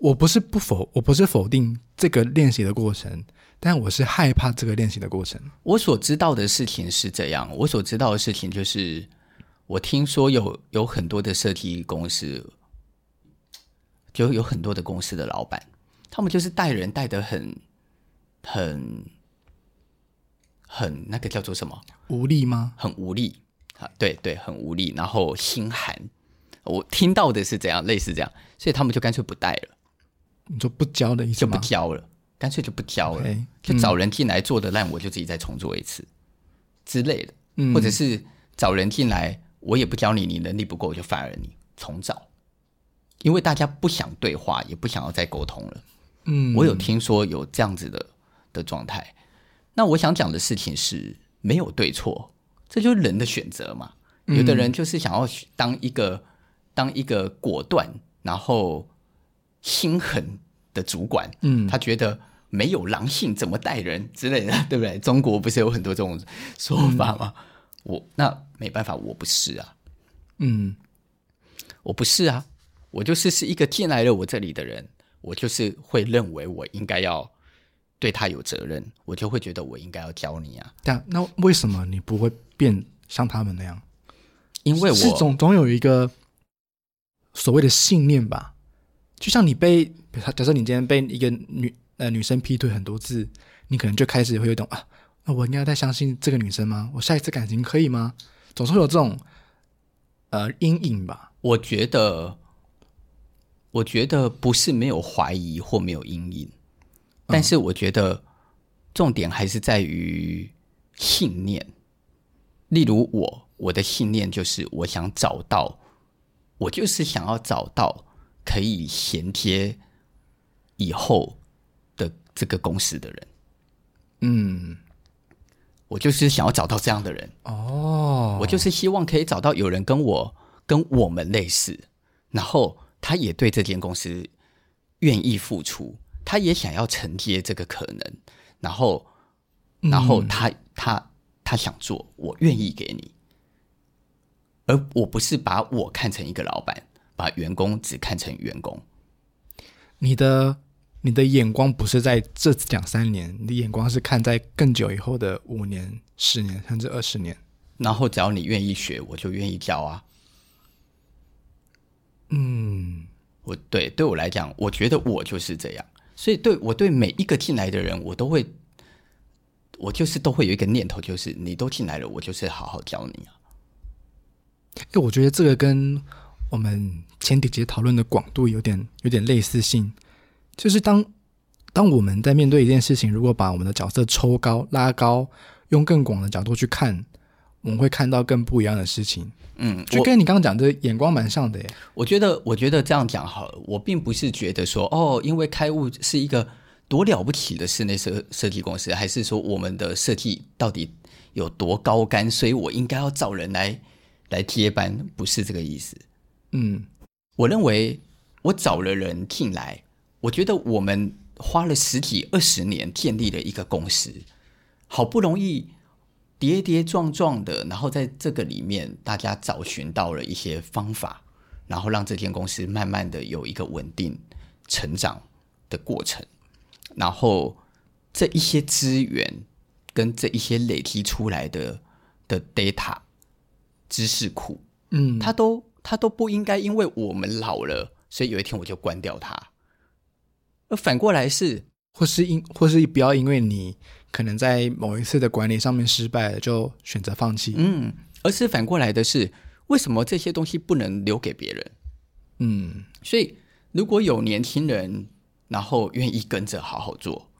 我不是不否，我不是否定这个练习的过程，但我是害怕这个练习的过程。我所知道的事情是这样，我所知道的事情就是，我听说有有很多的设计公司，就有很多的公司的老板，他们就是带人带的很很。很那个叫做什么？无力吗？很无力啊！对对，很无力，然后心寒。我听到的是这样，类似这样，所以他们就干脆不带了。你说不教的意思就不教了，干脆就不教了，okay, 就找人进来做的烂，我就自己再重做一次、嗯、之类的。嗯，或者是找人进来，我也不教你，你能力不够，我就 fire 你，重找。因为大家不想对话，也不想要再沟通了。嗯，我有听说有这样子的的状态。那我想讲的事情是没有对错，这就是人的选择嘛。有的人就是想要当一个、嗯、当一个果断，然后心狠的主管。嗯，他觉得没有狼性怎么带人之类的，对不对？中国不是有很多这种说法吗？嗯、我那没办法，我不是啊。嗯，我不是啊，我就是是一个进来了我这里的人，我就是会认为我应该要。对他有责任，我就会觉得我应该要教你啊。但那为什么你不会变像他们那样？因为我是总总有一个所谓的信念吧。就像你被，假设你今天被一个女呃女生劈腿很多次，你可能就开始会有一种啊，那我应该再相信这个女生吗？我下一次感情可以吗？总是会有这种呃阴影吧。我觉得，我觉得不是没有怀疑或没有阴影。但是我觉得重点还是在于信念。例如我，我的信念就是我想找到，我就是想要找到可以衔接以后的这个公司的人。嗯，我就是想要找到这样的人。哦，我就是希望可以找到有人跟我跟我们类似，然后他也对这间公司愿意付出。他也想要承接这个可能，然后，然后他、嗯、他他想做，我愿意给你，而我不是把我看成一个老板，把员工只看成员工。你的你的眼光不是在这两三年，你的眼光是看在更久以后的五年、十年甚至二十年。然后只要你愿意学，我就愿意教啊。嗯，我对对我来讲，我觉得我就是这样。所以对，对我对每一个进来的人，我都会，我就是都会有一个念头，就是你都进来了，我就是好好教你啊。哎，我觉得这个跟我们前几节讨论的广度有点有点类似性，就是当当我们在面对一件事情，如果把我们的角色抽高、拉高，用更广的角度去看，我们会看到更不一样的事情。嗯，就跟你刚刚讲的眼光蛮像的耶。我觉得，我觉得这样讲好了。我并不是觉得说，哦，因为开悟是一个多了不起的室内设设计公司，还是说我们的设计到底有多高干，所以我应该要找人来来接班，不是这个意思。嗯，我认为我找了人进来，我觉得我们花了十几二十年建立了一个公司，好不容易。跌跌撞撞的，然后在这个里面，大家找寻到了一些方法，然后让这间公司慢慢的有一个稳定成长的过程。然后这一些资源跟这一些累积出来的的 data 知识库，嗯，它都它都不应该因为我们老了，所以有一天我就关掉它。而反过来是，或是因或是不要因为你。可能在某一次的管理上面失败了，就选择放弃。嗯，而是反过来的是，为什么这些东西不能留给别人？嗯，所以如果有年轻人，然后愿意跟着好好做，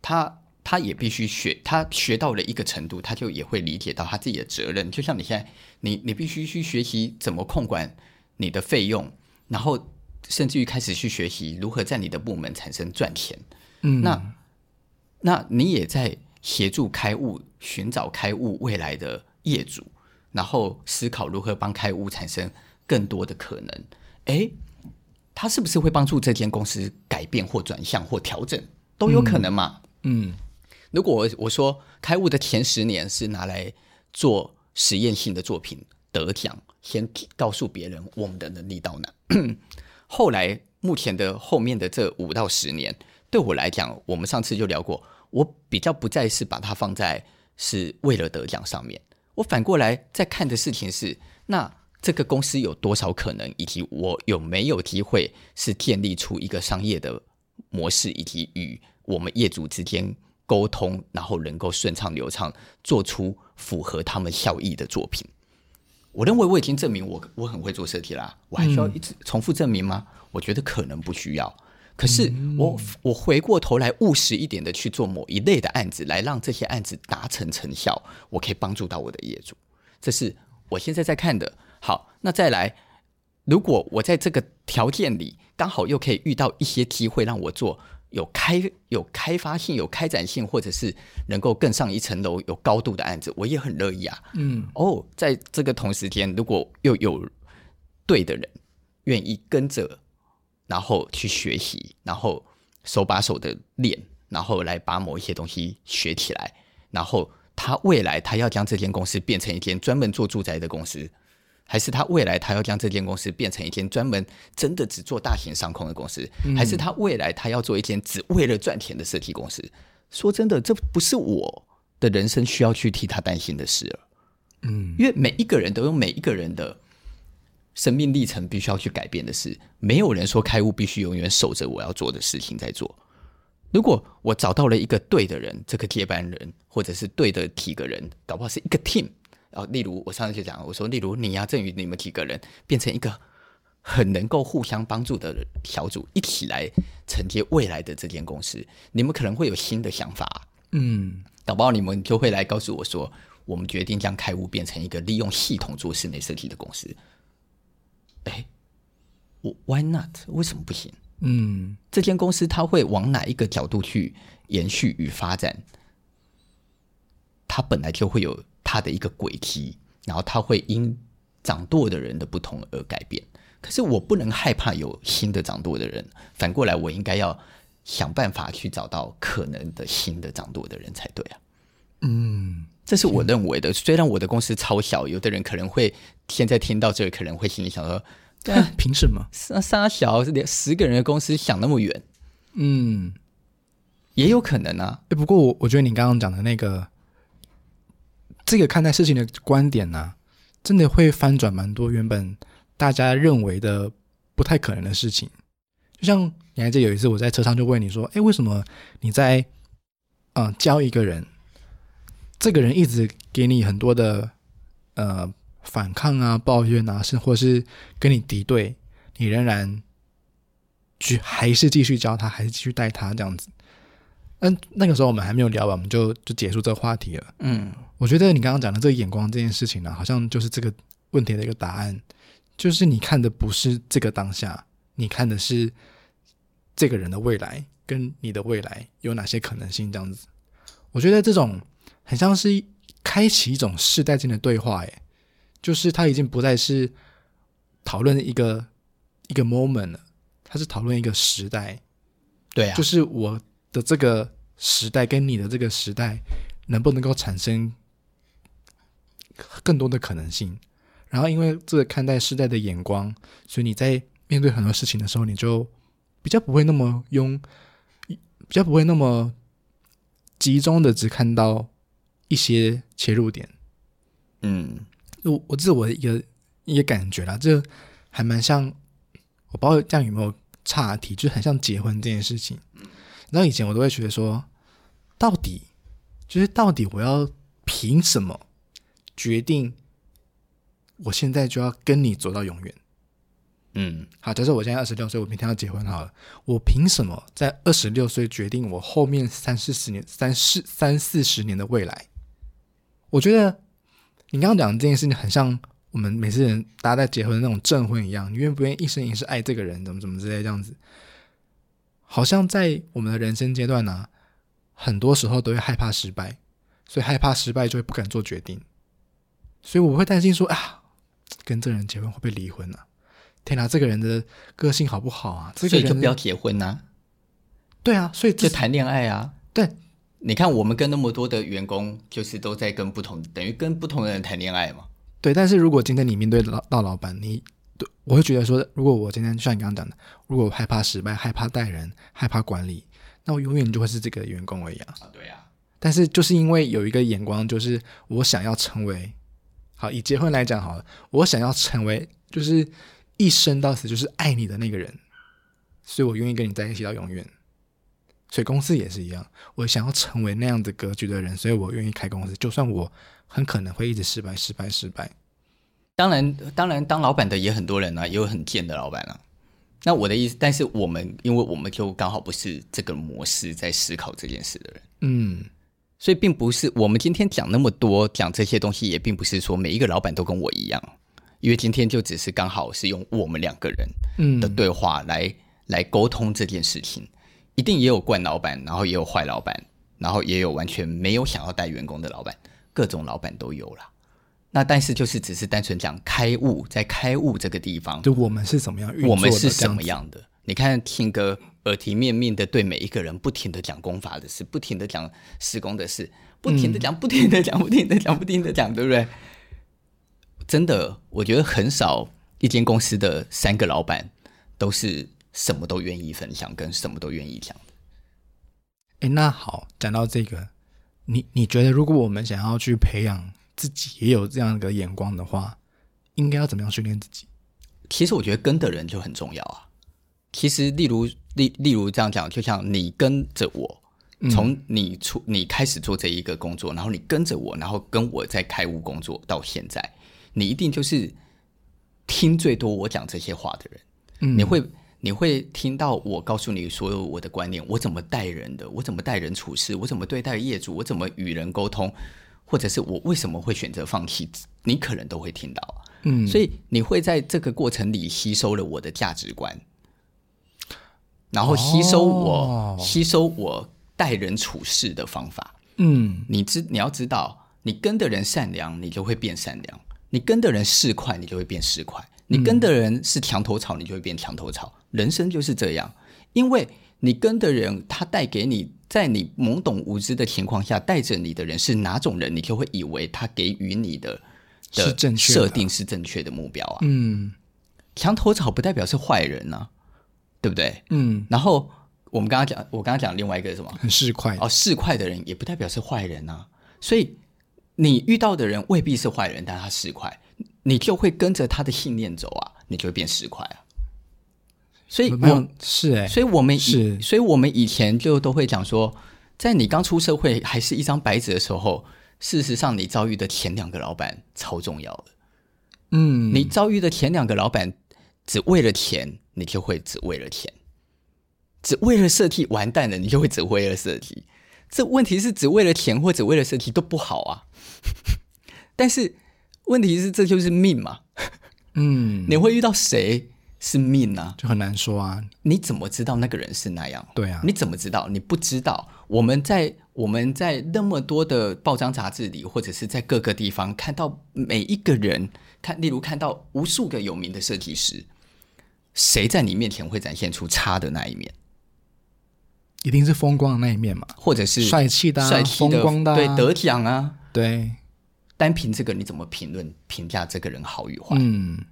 他他也必须学，他学到了一个程度，他就也会理解到他自己的责任。就像你现在，你你必须去学习怎么控管你的费用，然后甚至于开始去学习如何在你的部门产生赚钱。嗯，那。那你也在协助开悟寻找开悟未来的业主，然后思考如何帮开悟产生更多的可能。诶，他是不是会帮助这间公司改变或转向或调整都有可能嘛？嗯，嗯，如果我我说开悟的前十年是拿来做实验性的作品得奖，先告诉别人我们的能力到哪。后来目前的后面的这五到十年，对我来讲，我们上次就聊过，我比较不再是把它放在是为了得奖上面，我反过来在看的事情是，那这个公司有多少可能，以及我有没有机会是建立出一个商业的模式，以及与我们业主之间沟通，然后能够顺畅流畅，做出符合他们效益的作品。我认为我已经证明我我很会做设计啦，我还需要一直重复证明吗？嗯、我觉得可能不需要。可是我我回过头来务实一点的去做某一类的案子，来让这些案子达成成效，我可以帮助到我的业主。这是我现在在看的。好，那再来，如果我在这个条件里刚好又可以遇到一些机会让我做。有开有开发性、有开展性，或者是能够更上一层楼、有高度的案子，我也很乐意啊。嗯，哦，在这个同时间，如果又有对的人愿意跟着，然后去学习，然后手把手的练，然后来把某一些东西学起来，然后他未来他要将这间公司变成一间专门做住宅的公司。还是他未来他要将这间公司变成一间专门真的只做大型商空的公司，嗯、还是他未来他要做一间只为了赚钱的设计公司？说真的，这不是我的人生需要去替他担心的事了。嗯，因为每一个人都有每一个人的生命历程必须要去改变的事，没有人说开悟必须永远守着我要做的事情在做。如果我找到了一个对的人，这个接班人或者是对的几个人，搞不好是一个 team。哦，例如我上次就讲，我说，例如你呀、啊，振宇，你们几个人变成一个很能够互相帮助的小组，一起来承接未来的这间公司，你们可能会有新的想法。嗯，搞不好你们就会来告诉我说，我们决定将开悟变成一个利用系统做室内设计的公司。哎，我 Why not？为什么不行？嗯，这间公司它会往哪一个角度去延续与发展？它本来就会有。他的一个轨迹，然后他会因掌舵的人的不同而改变。可是我不能害怕有新的掌舵的人，反过来我应该要想办法去找到可能的新的掌舵的人才对啊。嗯，这是我认为的。虽然我的公司超小，有的人可能会现在听到这个，可能会心里想说：“对凭什么？三三小连十个人的公司想那么远？”嗯，也有可能啊。不过我我觉得你刚刚讲的那个。这个看待事情的观点呢、真的会翻转蛮多原本大家认为的不太可能的事情。就像你还记得有一次我在车上就问你说：“哎，为什么你在嗯、教一个人，这个人一直给你很多的呃反抗啊、抱怨啊，是或是跟你敌对，你仍然去还是继续教他，还是继续带他这样子？”嗯，那个时候我们还没有聊完，我们就就结束这个话题了。嗯。我觉得你刚刚讲的这个眼光这件事情呢、啊，好像就是这个问题的一个答案，就是你看的不是这个当下，你看的是这个人的未来跟你的未来有哪些可能性这样子。我觉得这种很像是开启一种世代间的对话，诶，就是他已经不再是讨论一个一个 moment 了，他是讨论一个时代，对啊，就是我的这个时代跟你的这个时代能不能够产生。更多的可能性，然后因为这个看待时代的眼光，所以你在面对很多事情的时候，你就比较不会那么用，比较不会那么集中的只看到一些切入点。嗯，我我这是我的一个一个感觉啦，这还蛮像，我不知道这样有没有差题，就很像结婚这件事情。然后以前我都会觉得说，到底就是到底我要凭什么？决定，我现在就要跟你走到永远。嗯，好，假设我现在二十六岁，我明天要结婚好了，我凭什么在二十六岁决定我后面三四十年、三四三四十年的未来？我觉得你刚刚讲的这件事情，很像我们每次人大家在结婚的那种证婚一样，你愿不愿意一生一世爱这个人，怎么怎么之类这样子？好像在我们的人生阶段呢、啊，很多时候都会害怕失败，所以害怕失败就会不敢做决定。所以我会担心说啊，跟这个人结婚会不会离婚啊？天哪，这个人的个性好不好啊？这个人所以就不要结婚呐、啊。对啊，所以就谈恋爱啊。对，你看，我们跟那么多的员工，就是都在跟不同，等于跟不同的人谈恋爱嘛。对，但是如果今天你面对老到老板，你对我会觉得说，如果我今天像你刚刚讲的，如果我害怕失败、害怕带人、害怕管理，那我永远就会是这个员工而已啊。啊，对啊。但是就是因为有一个眼光，就是我想要成为，好，以结婚来讲好了，我想要成为，就是一生到死就是爱你的那个人，所以我愿意跟你在一起到永远。所以公司也是一样，我想要成为那样子格局的人，所以我愿意开公司，就算我很可能会一直失败、失败、失败。当然，当然，当老板的也很多人啊，也有很贱的老板啊。那我的意思，但是我们，因为我们就刚好不是这个模式在思考这件事的人，嗯，所以并不是我们今天讲那么多，讲这些东西，也并不是说每一个老板都跟我一样，因为今天就只是刚好是用我们两个人的对话来、嗯、来沟通这件事情。一定也有惯老板，然后也有坏老板，然后也有完全没有想要带员工的老板，各种老板都有啦。那但是就是只是单纯讲开悟，在开悟这个地方，就我们是怎么样运作的，我们是什么样的？你看听歌耳提面命的对每一个人不停的讲功法的事，不停的讲施工的事，不停的讲，不停的讲，不停的讲，不停的讲，对不对？真的，我觉得很少一间公司的三个老板都是。什么都愿意分享，跟什么都愿意讲的。哎，那好，讲到这个，你你觉得，如果我们想要去培养自己也有这样一个眼光的话，应该要怎么样训练自己？其实我觉得跟的人就很重要啊。其实，例如例例如这样讲，就像你跟着我，从你出你开始做这一个工作，然后你跟着我，然后跟我在开悟工作到现在，你一定就是听最多我讲这些话的人。嗯，你会。你会听到我告诉你所有我的观念，我怎么待人的，我怎么待人处事，我怎么对待业主，我怎么与人沟通，或者是我为什么会选择放弃，你可能都会听到。嗯，所以你会在这个过程里吸收了我的价值观，然后吸收我、哦、吸收我待人处事的方法。嗯，你知你要知道，你跟的人善良，你就会变善良；你跟的人市侩，你就会变市侩。你跟的人是墙头草，你就会变墙头草。人生就是这样，因为你跟的人，他带给你，在你懵懂无知的情况下，带着你的人是哪种人，你就会以为他给予你的的设定是正确的目标啊。嗯，墙头草不代表是坏人啊，对不对？嗯。然后我们刚刚讲，我刚刚讲另外一个什么？很市侩哦，市侩的人也不代表是坏人啊。所以你遇到的人未必是坏人，但他市侩。你就会跟着他的信念走啊，你就会变市侩啊。所以我，是所以我们以是，所以我们以前就都会讲说，在你刚出社会还是一张白纸的时候，事实上你遭遇的前两个老板超重要的。嗯，你遭遇的前两个老板只为了钱，你就会只为了钱；只为了设计，完蛋了，你就会只为了设计。这问题是只为了钱或只为了设计都不好啊。但是。问题是，这就是命嘛？嗯，你会遇到谁是命啊？就很难说啊。你怎么知道那个人是那样？对啊，你怎么知道？你不知道。我们在我们在那么多的报章杂志里，或者是在各个地方看到每一个人，看，例如看到无数个有名的设计师，谁在你面前会展现出差的那一面？一定是风光的那一面嘛？或者是帅气的、啊、帅气的、风光的、啊，对，得奖啊，对。单凭这个，你怎么评论评价这个人好与坏？嗯，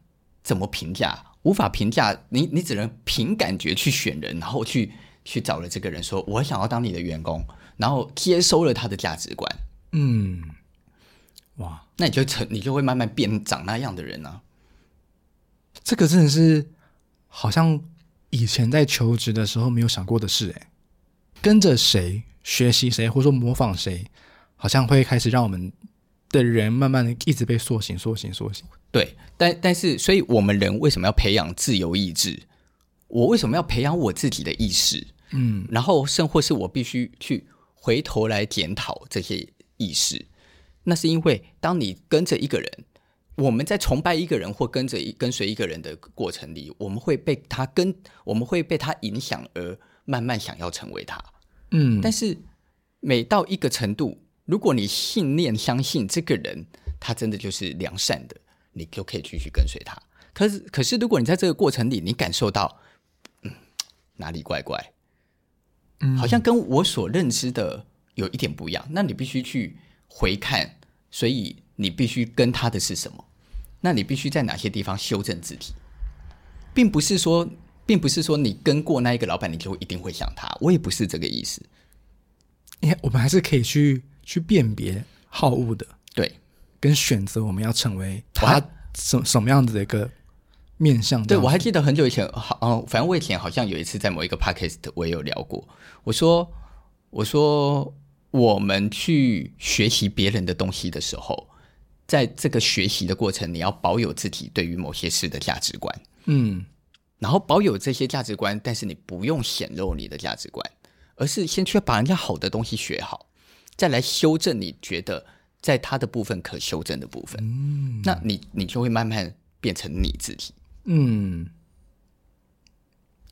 怎么评价？无法评价，你你只能凭感觉去选人，然后去去找了这个人，说我想要当你的员工，然后接收了他的价值观。嗯，哇，那你就成，你就会慢慢变长那样的人啊。这个真的是好像以前在求职的时候没有想过的事哎。跟着谁学习谁，或者说模仿谁，好像会开始让我们。的人慢慢的一直被塑形、塑形、塑形。对，但但是，所以我们人为什么要培养自由意志？我为什么要培养我自己的意识？嗯，然后甚或是我必须去回头来检讨这些意识。那是因为，当你跟着一个人，我们在崇拜一个人或跟着一跟随一个人的过程里，我们会被他跟我们会被他影响而慢慢想要成为他。嗯，但是每到一个程度。如果你信念相信这个人，他真的就是良善的，你就可以继续跟随他。可是，可是如果你在这个过程里，你感受到，嗯，哪里怪怪，嗯，好像跟我所认知的有一点不一样，那你必须去回看，所以你必须跟他的是什么？那你必须在哪些地方修正自己，并不是说，并不是说你跟过那一个老板，你就一定会像他。我也不是这个意思。因为我们还是可以去去辨别好恶的，对，跟选择我们要成为他什什么样子的一个面向。对，我还记得很久以前，好，嗯，反正我以前好像有一次在某一个 podcast 我也有聊过，我说，我说。我们去学习别人的东西的时候，在这个学习的过程，你要保有自己对于某些事的价值观，嗯，然后保有这些价值观，但是你不用显露你的价值观，而是先去把人家好的东西学好，再来修正你觉得在他的部分可修正的部分，嗯，那你你就会慢慢变成你自己，嗯，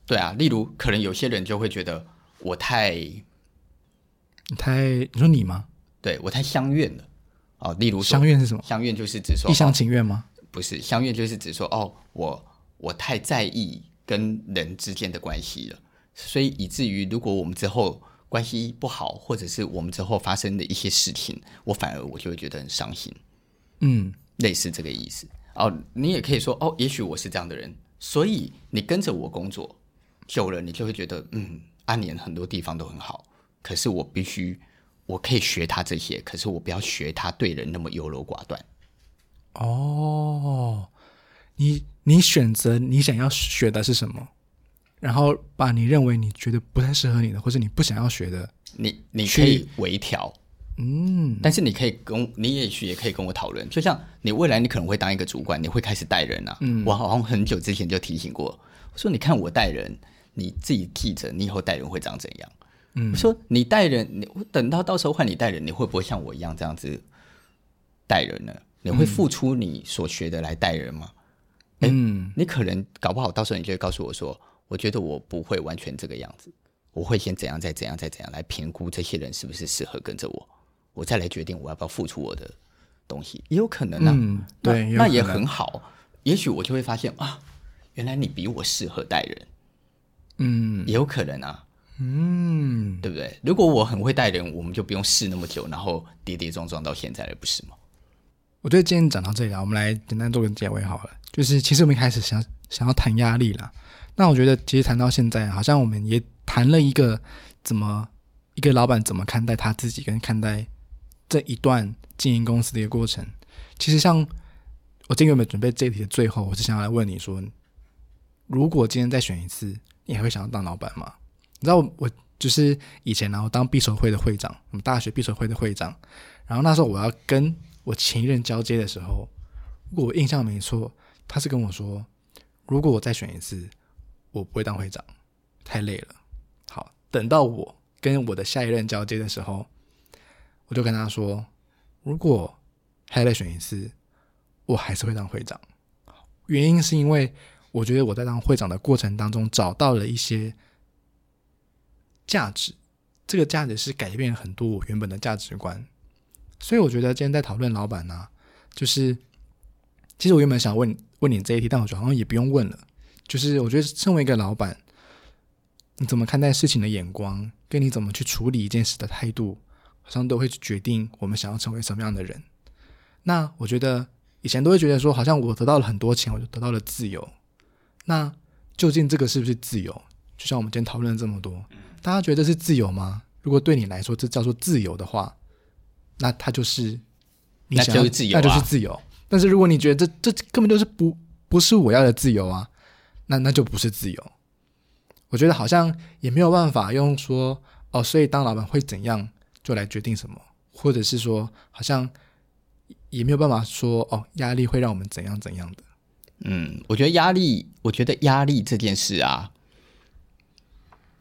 对啊，例如可能有些人就会觉得我太。太你说你吗？对，我太相愿了哦。例如相愿是什么？相愿就是指说一厢情愿吗？哦、不是，相愿就是指说哦，我我太在意跟人之间的关系了，所以以至于如果我们之后关系不好，或者是我们之后发生的一些事情，我反而我就会觉得很伤心。嗯，类似这个意思哦。你也可以说哦，也许我是这样的人，所以你跟着我工作久了，你就会觉得嗯，阿年很多地方都很好。可是我必须，我可以学他这些，可是我不要学他对人那么优柔寡断。哦，你你选择你想要学的是什么，然后把你认为你觉得不太适合你的，或者你不想要学的，你你可以微调，嗯，但是你可以跟你也许也可以跟我讨论，就像你未来你可能会当一个主管，你会开始带人啊，嗯，我好像很久之前就提醒过，我说你看我带人，你自己记着，你以后带人会长怎样。嗯，说你带人，你等到到时候换你带人，你会不会像我一样这样子带人呢？你会付出你所学的来带人吗？嗯，欸，你可能搞不好到时候你就会告诉我说，我觉得我不会完全这个样子，我会先怎样再怎样再怎样来评估这些人是不是适合跟着我，我再来决定我要不要付出我的东西，也有可能啊。嗯，对，那，那也很好，也许我就会发现啊，原来你比我适合带人，嗯，也有可能啊。嗯，对不对？如果我很会带人，我们就不用试那么久，然后跌跌撞撞到现在了，不是吗？我觉得今天讲到这里啊，我们来简单做个结尾好了。就是其实我们一开始想想要谈压力啦，那我觉得其实谈到现在，好像我们也谈了一个怎么一个老板怎么看待他自己，跟看待这一段经营公司的一个过程。其实像我今天有没有准备这题的最后，我是想要来问你说，如果今天再选一次，你还会想要当老板吗？你知道我，就是以前然后当毕筹会的会长，我们大学毕筹会的会长。然后那时候我要跟我前任交接的时候，如果我印象没错，他是跟我说，如果我再选一次，我不会当会长，太累了。好，等到我跟我的下一任交接的时候，我就跟他说，如果还要再选一次，我还是会当会长。原因是因为我觉得我在当会长的过程当中找到了一些。价值，这个价值是改变很多我原本的价值观，所以我觉得今天在讨论老板呢、就是其实我原本想问问你这一题，但我觉得好像也不用问了。就是我觉得身为一个老板，你怎么看待事情的眼光，跟你怎么去处理一件事的态度，好像都会决定我们想要成为什么样的人。那我觉得以前都会觉得说，好像我得到了很多钱，我就得到了自由。那究竟这个是不是自由？就像我们今天讨论了这么多。大家觉得是自由吗？如果对你来说这叫做自由的话，那它就是你想要，那就是自由啊，那就是自由。但是如果你觉得这这根本就是不不是我要的自由啊，那那就不是自由。我觉得好像也没有办法用说哦，所以当老板会怎样就来决定什么，或者是说好像也没有办法说哦，压力会让我们怎样怎样的。嗯，我觉得压力，我觉得压力这件事啊。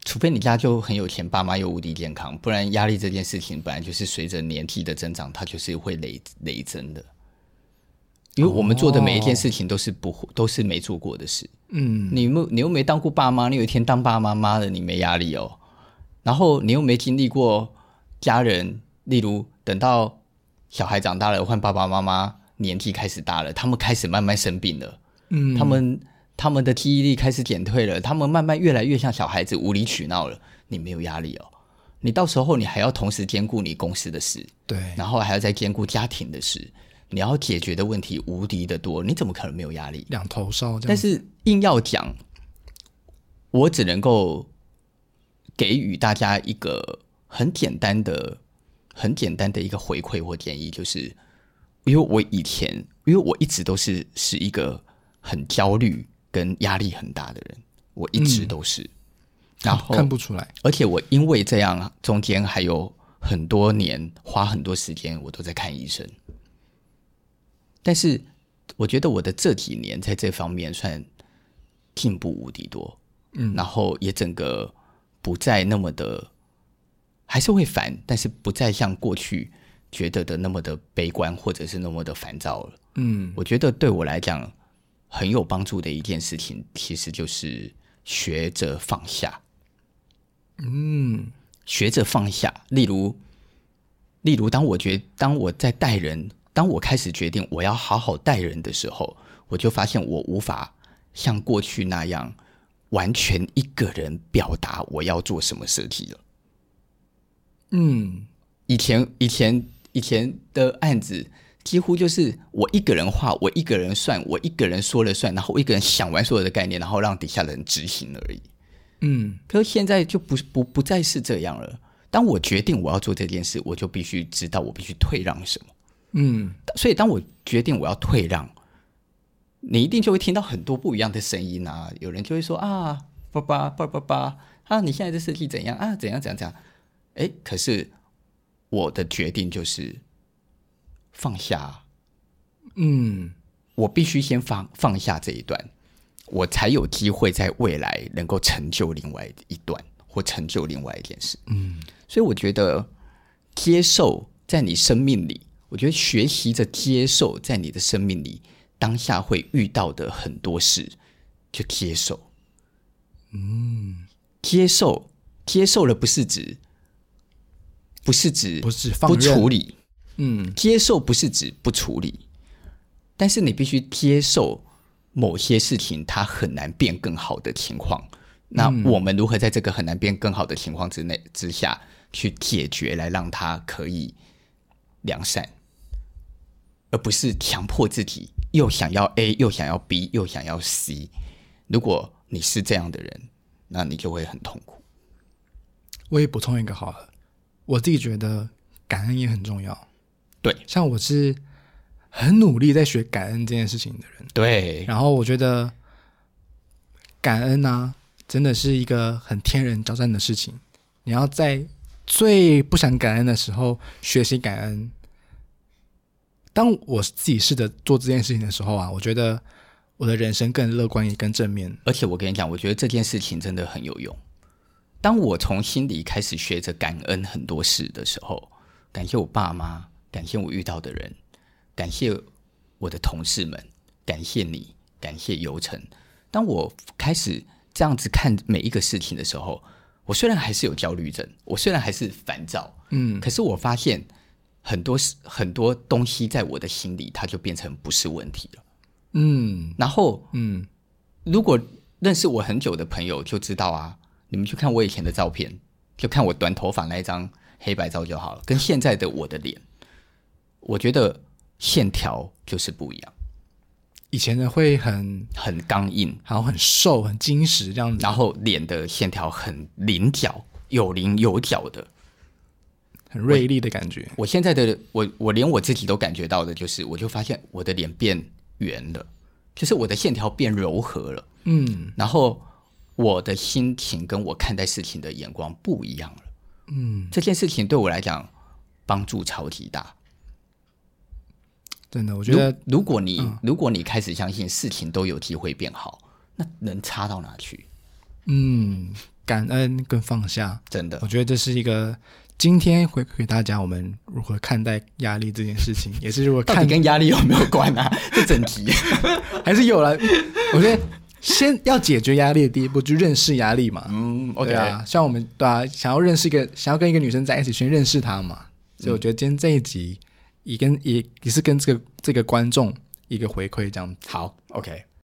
除非你家就很有钱，爸妈又无敌健康，不然压力这件事情本来就是随着年纪的增长，它就是会累累增的。因为我们做的每一件事情都是不、哦、都是没做过的事。嗯，你没你又没当过爸妈，你有一天当爸妈妈了，你没压力哦。然后你又没经历过家人，例如等到小孩长大了，换爸爸妈妈年纪开始大了，他们开始慢慢生病了。嗯，他们。他们的记忆力开始减退了，他们慢慢越来越像小孩子，无理取闹了。你没有压力哦，你到时候你还要同时兼顾你公司的事，对，然后还要再兼顾家庭的事，你要解决的问题无敌的多，你怎么可能没有压力？两头烧。但是硬要讲，我只能够给予大家一个很简单的、很简单的一个回馈或建议，就是因为我以前，因为我一直都是是一个很焦虑跟压力很大的人，我一直都是。嗯然后看不出来，而且我因为这样，中间还有很多年花很多时间，我都在看医生。但是我觉得我的这几年在这方面算进步无敌多，嗯，然后也整个不再那么的，还是会烦，但是不再像过去觉得的那么的悲观，或者是那么的烦躁了。嗯，我觉得对我来讲很有帮助的一件事情，其实就是学着放下。嗯，学着放下。例如，例如，当我觉，当我在带人，当我开始决定我要好好待人的时候，我就发现我无法像过去那样完全一个人表达我要做什么设计了。嗯，以前，以前，以前的案子几乎就是我一个人画，我一个人算，我一个人说了算，然后我一个人想完所有的概念，然后让底下的人执行而已。嗯，可是现在就不不不再是这样了。当我决定我要做这件事，我就必须知道我必须退让什么。嗯，所以当我决定我要退让，你一定就会听到很多不一样的声音啊。有人就会说啊，叭叭叭叭叭啊，你现在的设计怎样啊？怎样怎样怎样？哎，可是我的决定就是放下。嗯，我必须先放放下这一段。我才有机会在未来能够成就另外一段，或成就另外一件事。嗯，所以我觉得接受在你生命里，我觉得学习着接受在你的生命里当下会遇到的很多事，就接受。嗯，接受，接受了不是指，不是指不是放不处理。嗯，接受不是指不处理，但是你必须接受。某些事情它很难变更好的情况，那我们如何在这个很难变更好的情况之内之下去解决，来让它可以良善，而不是强迫自己又想要 A 又想要 B 又想要 C。如果你是这样的人，那你就会很痛苦。我也补充一个好了，我自己觉得感恩也很重要。对，像我是。很努力在学感恩这件事情的人，对。然后我觉得感恩啊，真的是一个很天人交战的事情。你要在最不想感恩的时候学习感恩。当我自己试着做这件事情的时候啊，我觉得我的人生更乐观也更正面。而且我跟你讲，我觉得这件事情真的很有用。当我从心里开始学着感恩很多事的时候，感谢我爸妈，感谢我遇到的人。感谢我的同事们，感谢你，感谢游程。当我开始这样子看每一个事情的时候，我虽然还是有焦虑症，我虽然还是烦躁，嗯，可是我发现很多很多东西在我的心里，它就变成不是问题了，嗯。然后，嗯，如果认识我很久的朋友就知道啊，你们去看我以前的照片，就看我短头发那一张黑白照就好了，跟现在的我的脸，我觉得。线条就是不一样，以前的会很很刚硬，然后很瘦、很精实这样子，然后脸的线条很棱角，有棱有角的，很锐利的感觉。我，我现在的我，我连我自己都感觉到的，就是我就发现我的脸变圆了，就是我的线条变柔和了，嗯，然后我的心情跟我看待事情的眼光不一样了，嗯，这件事情对我来讲帮助超级大。真的，我觉得如，如果你、嗯、如果你开始相信事情都有机会变好，那能差到哪去？嗯，感恩跟放下，真的，我觉得这是一个今天回馈给大家，我们如何看待压力这件事情，也是如果 看跟压力有没有关啊？这整题 还是有了。我觉得先要解决压力的第一步，就认识压力嘛。嗯，OK 啊，像我们对啊，想要认识一个，想要跟一个女生在一起，先认识她嘛。所以我觉得今天这一集。也跟也也是跟这个这个观众一个回馈这样子。好，OK。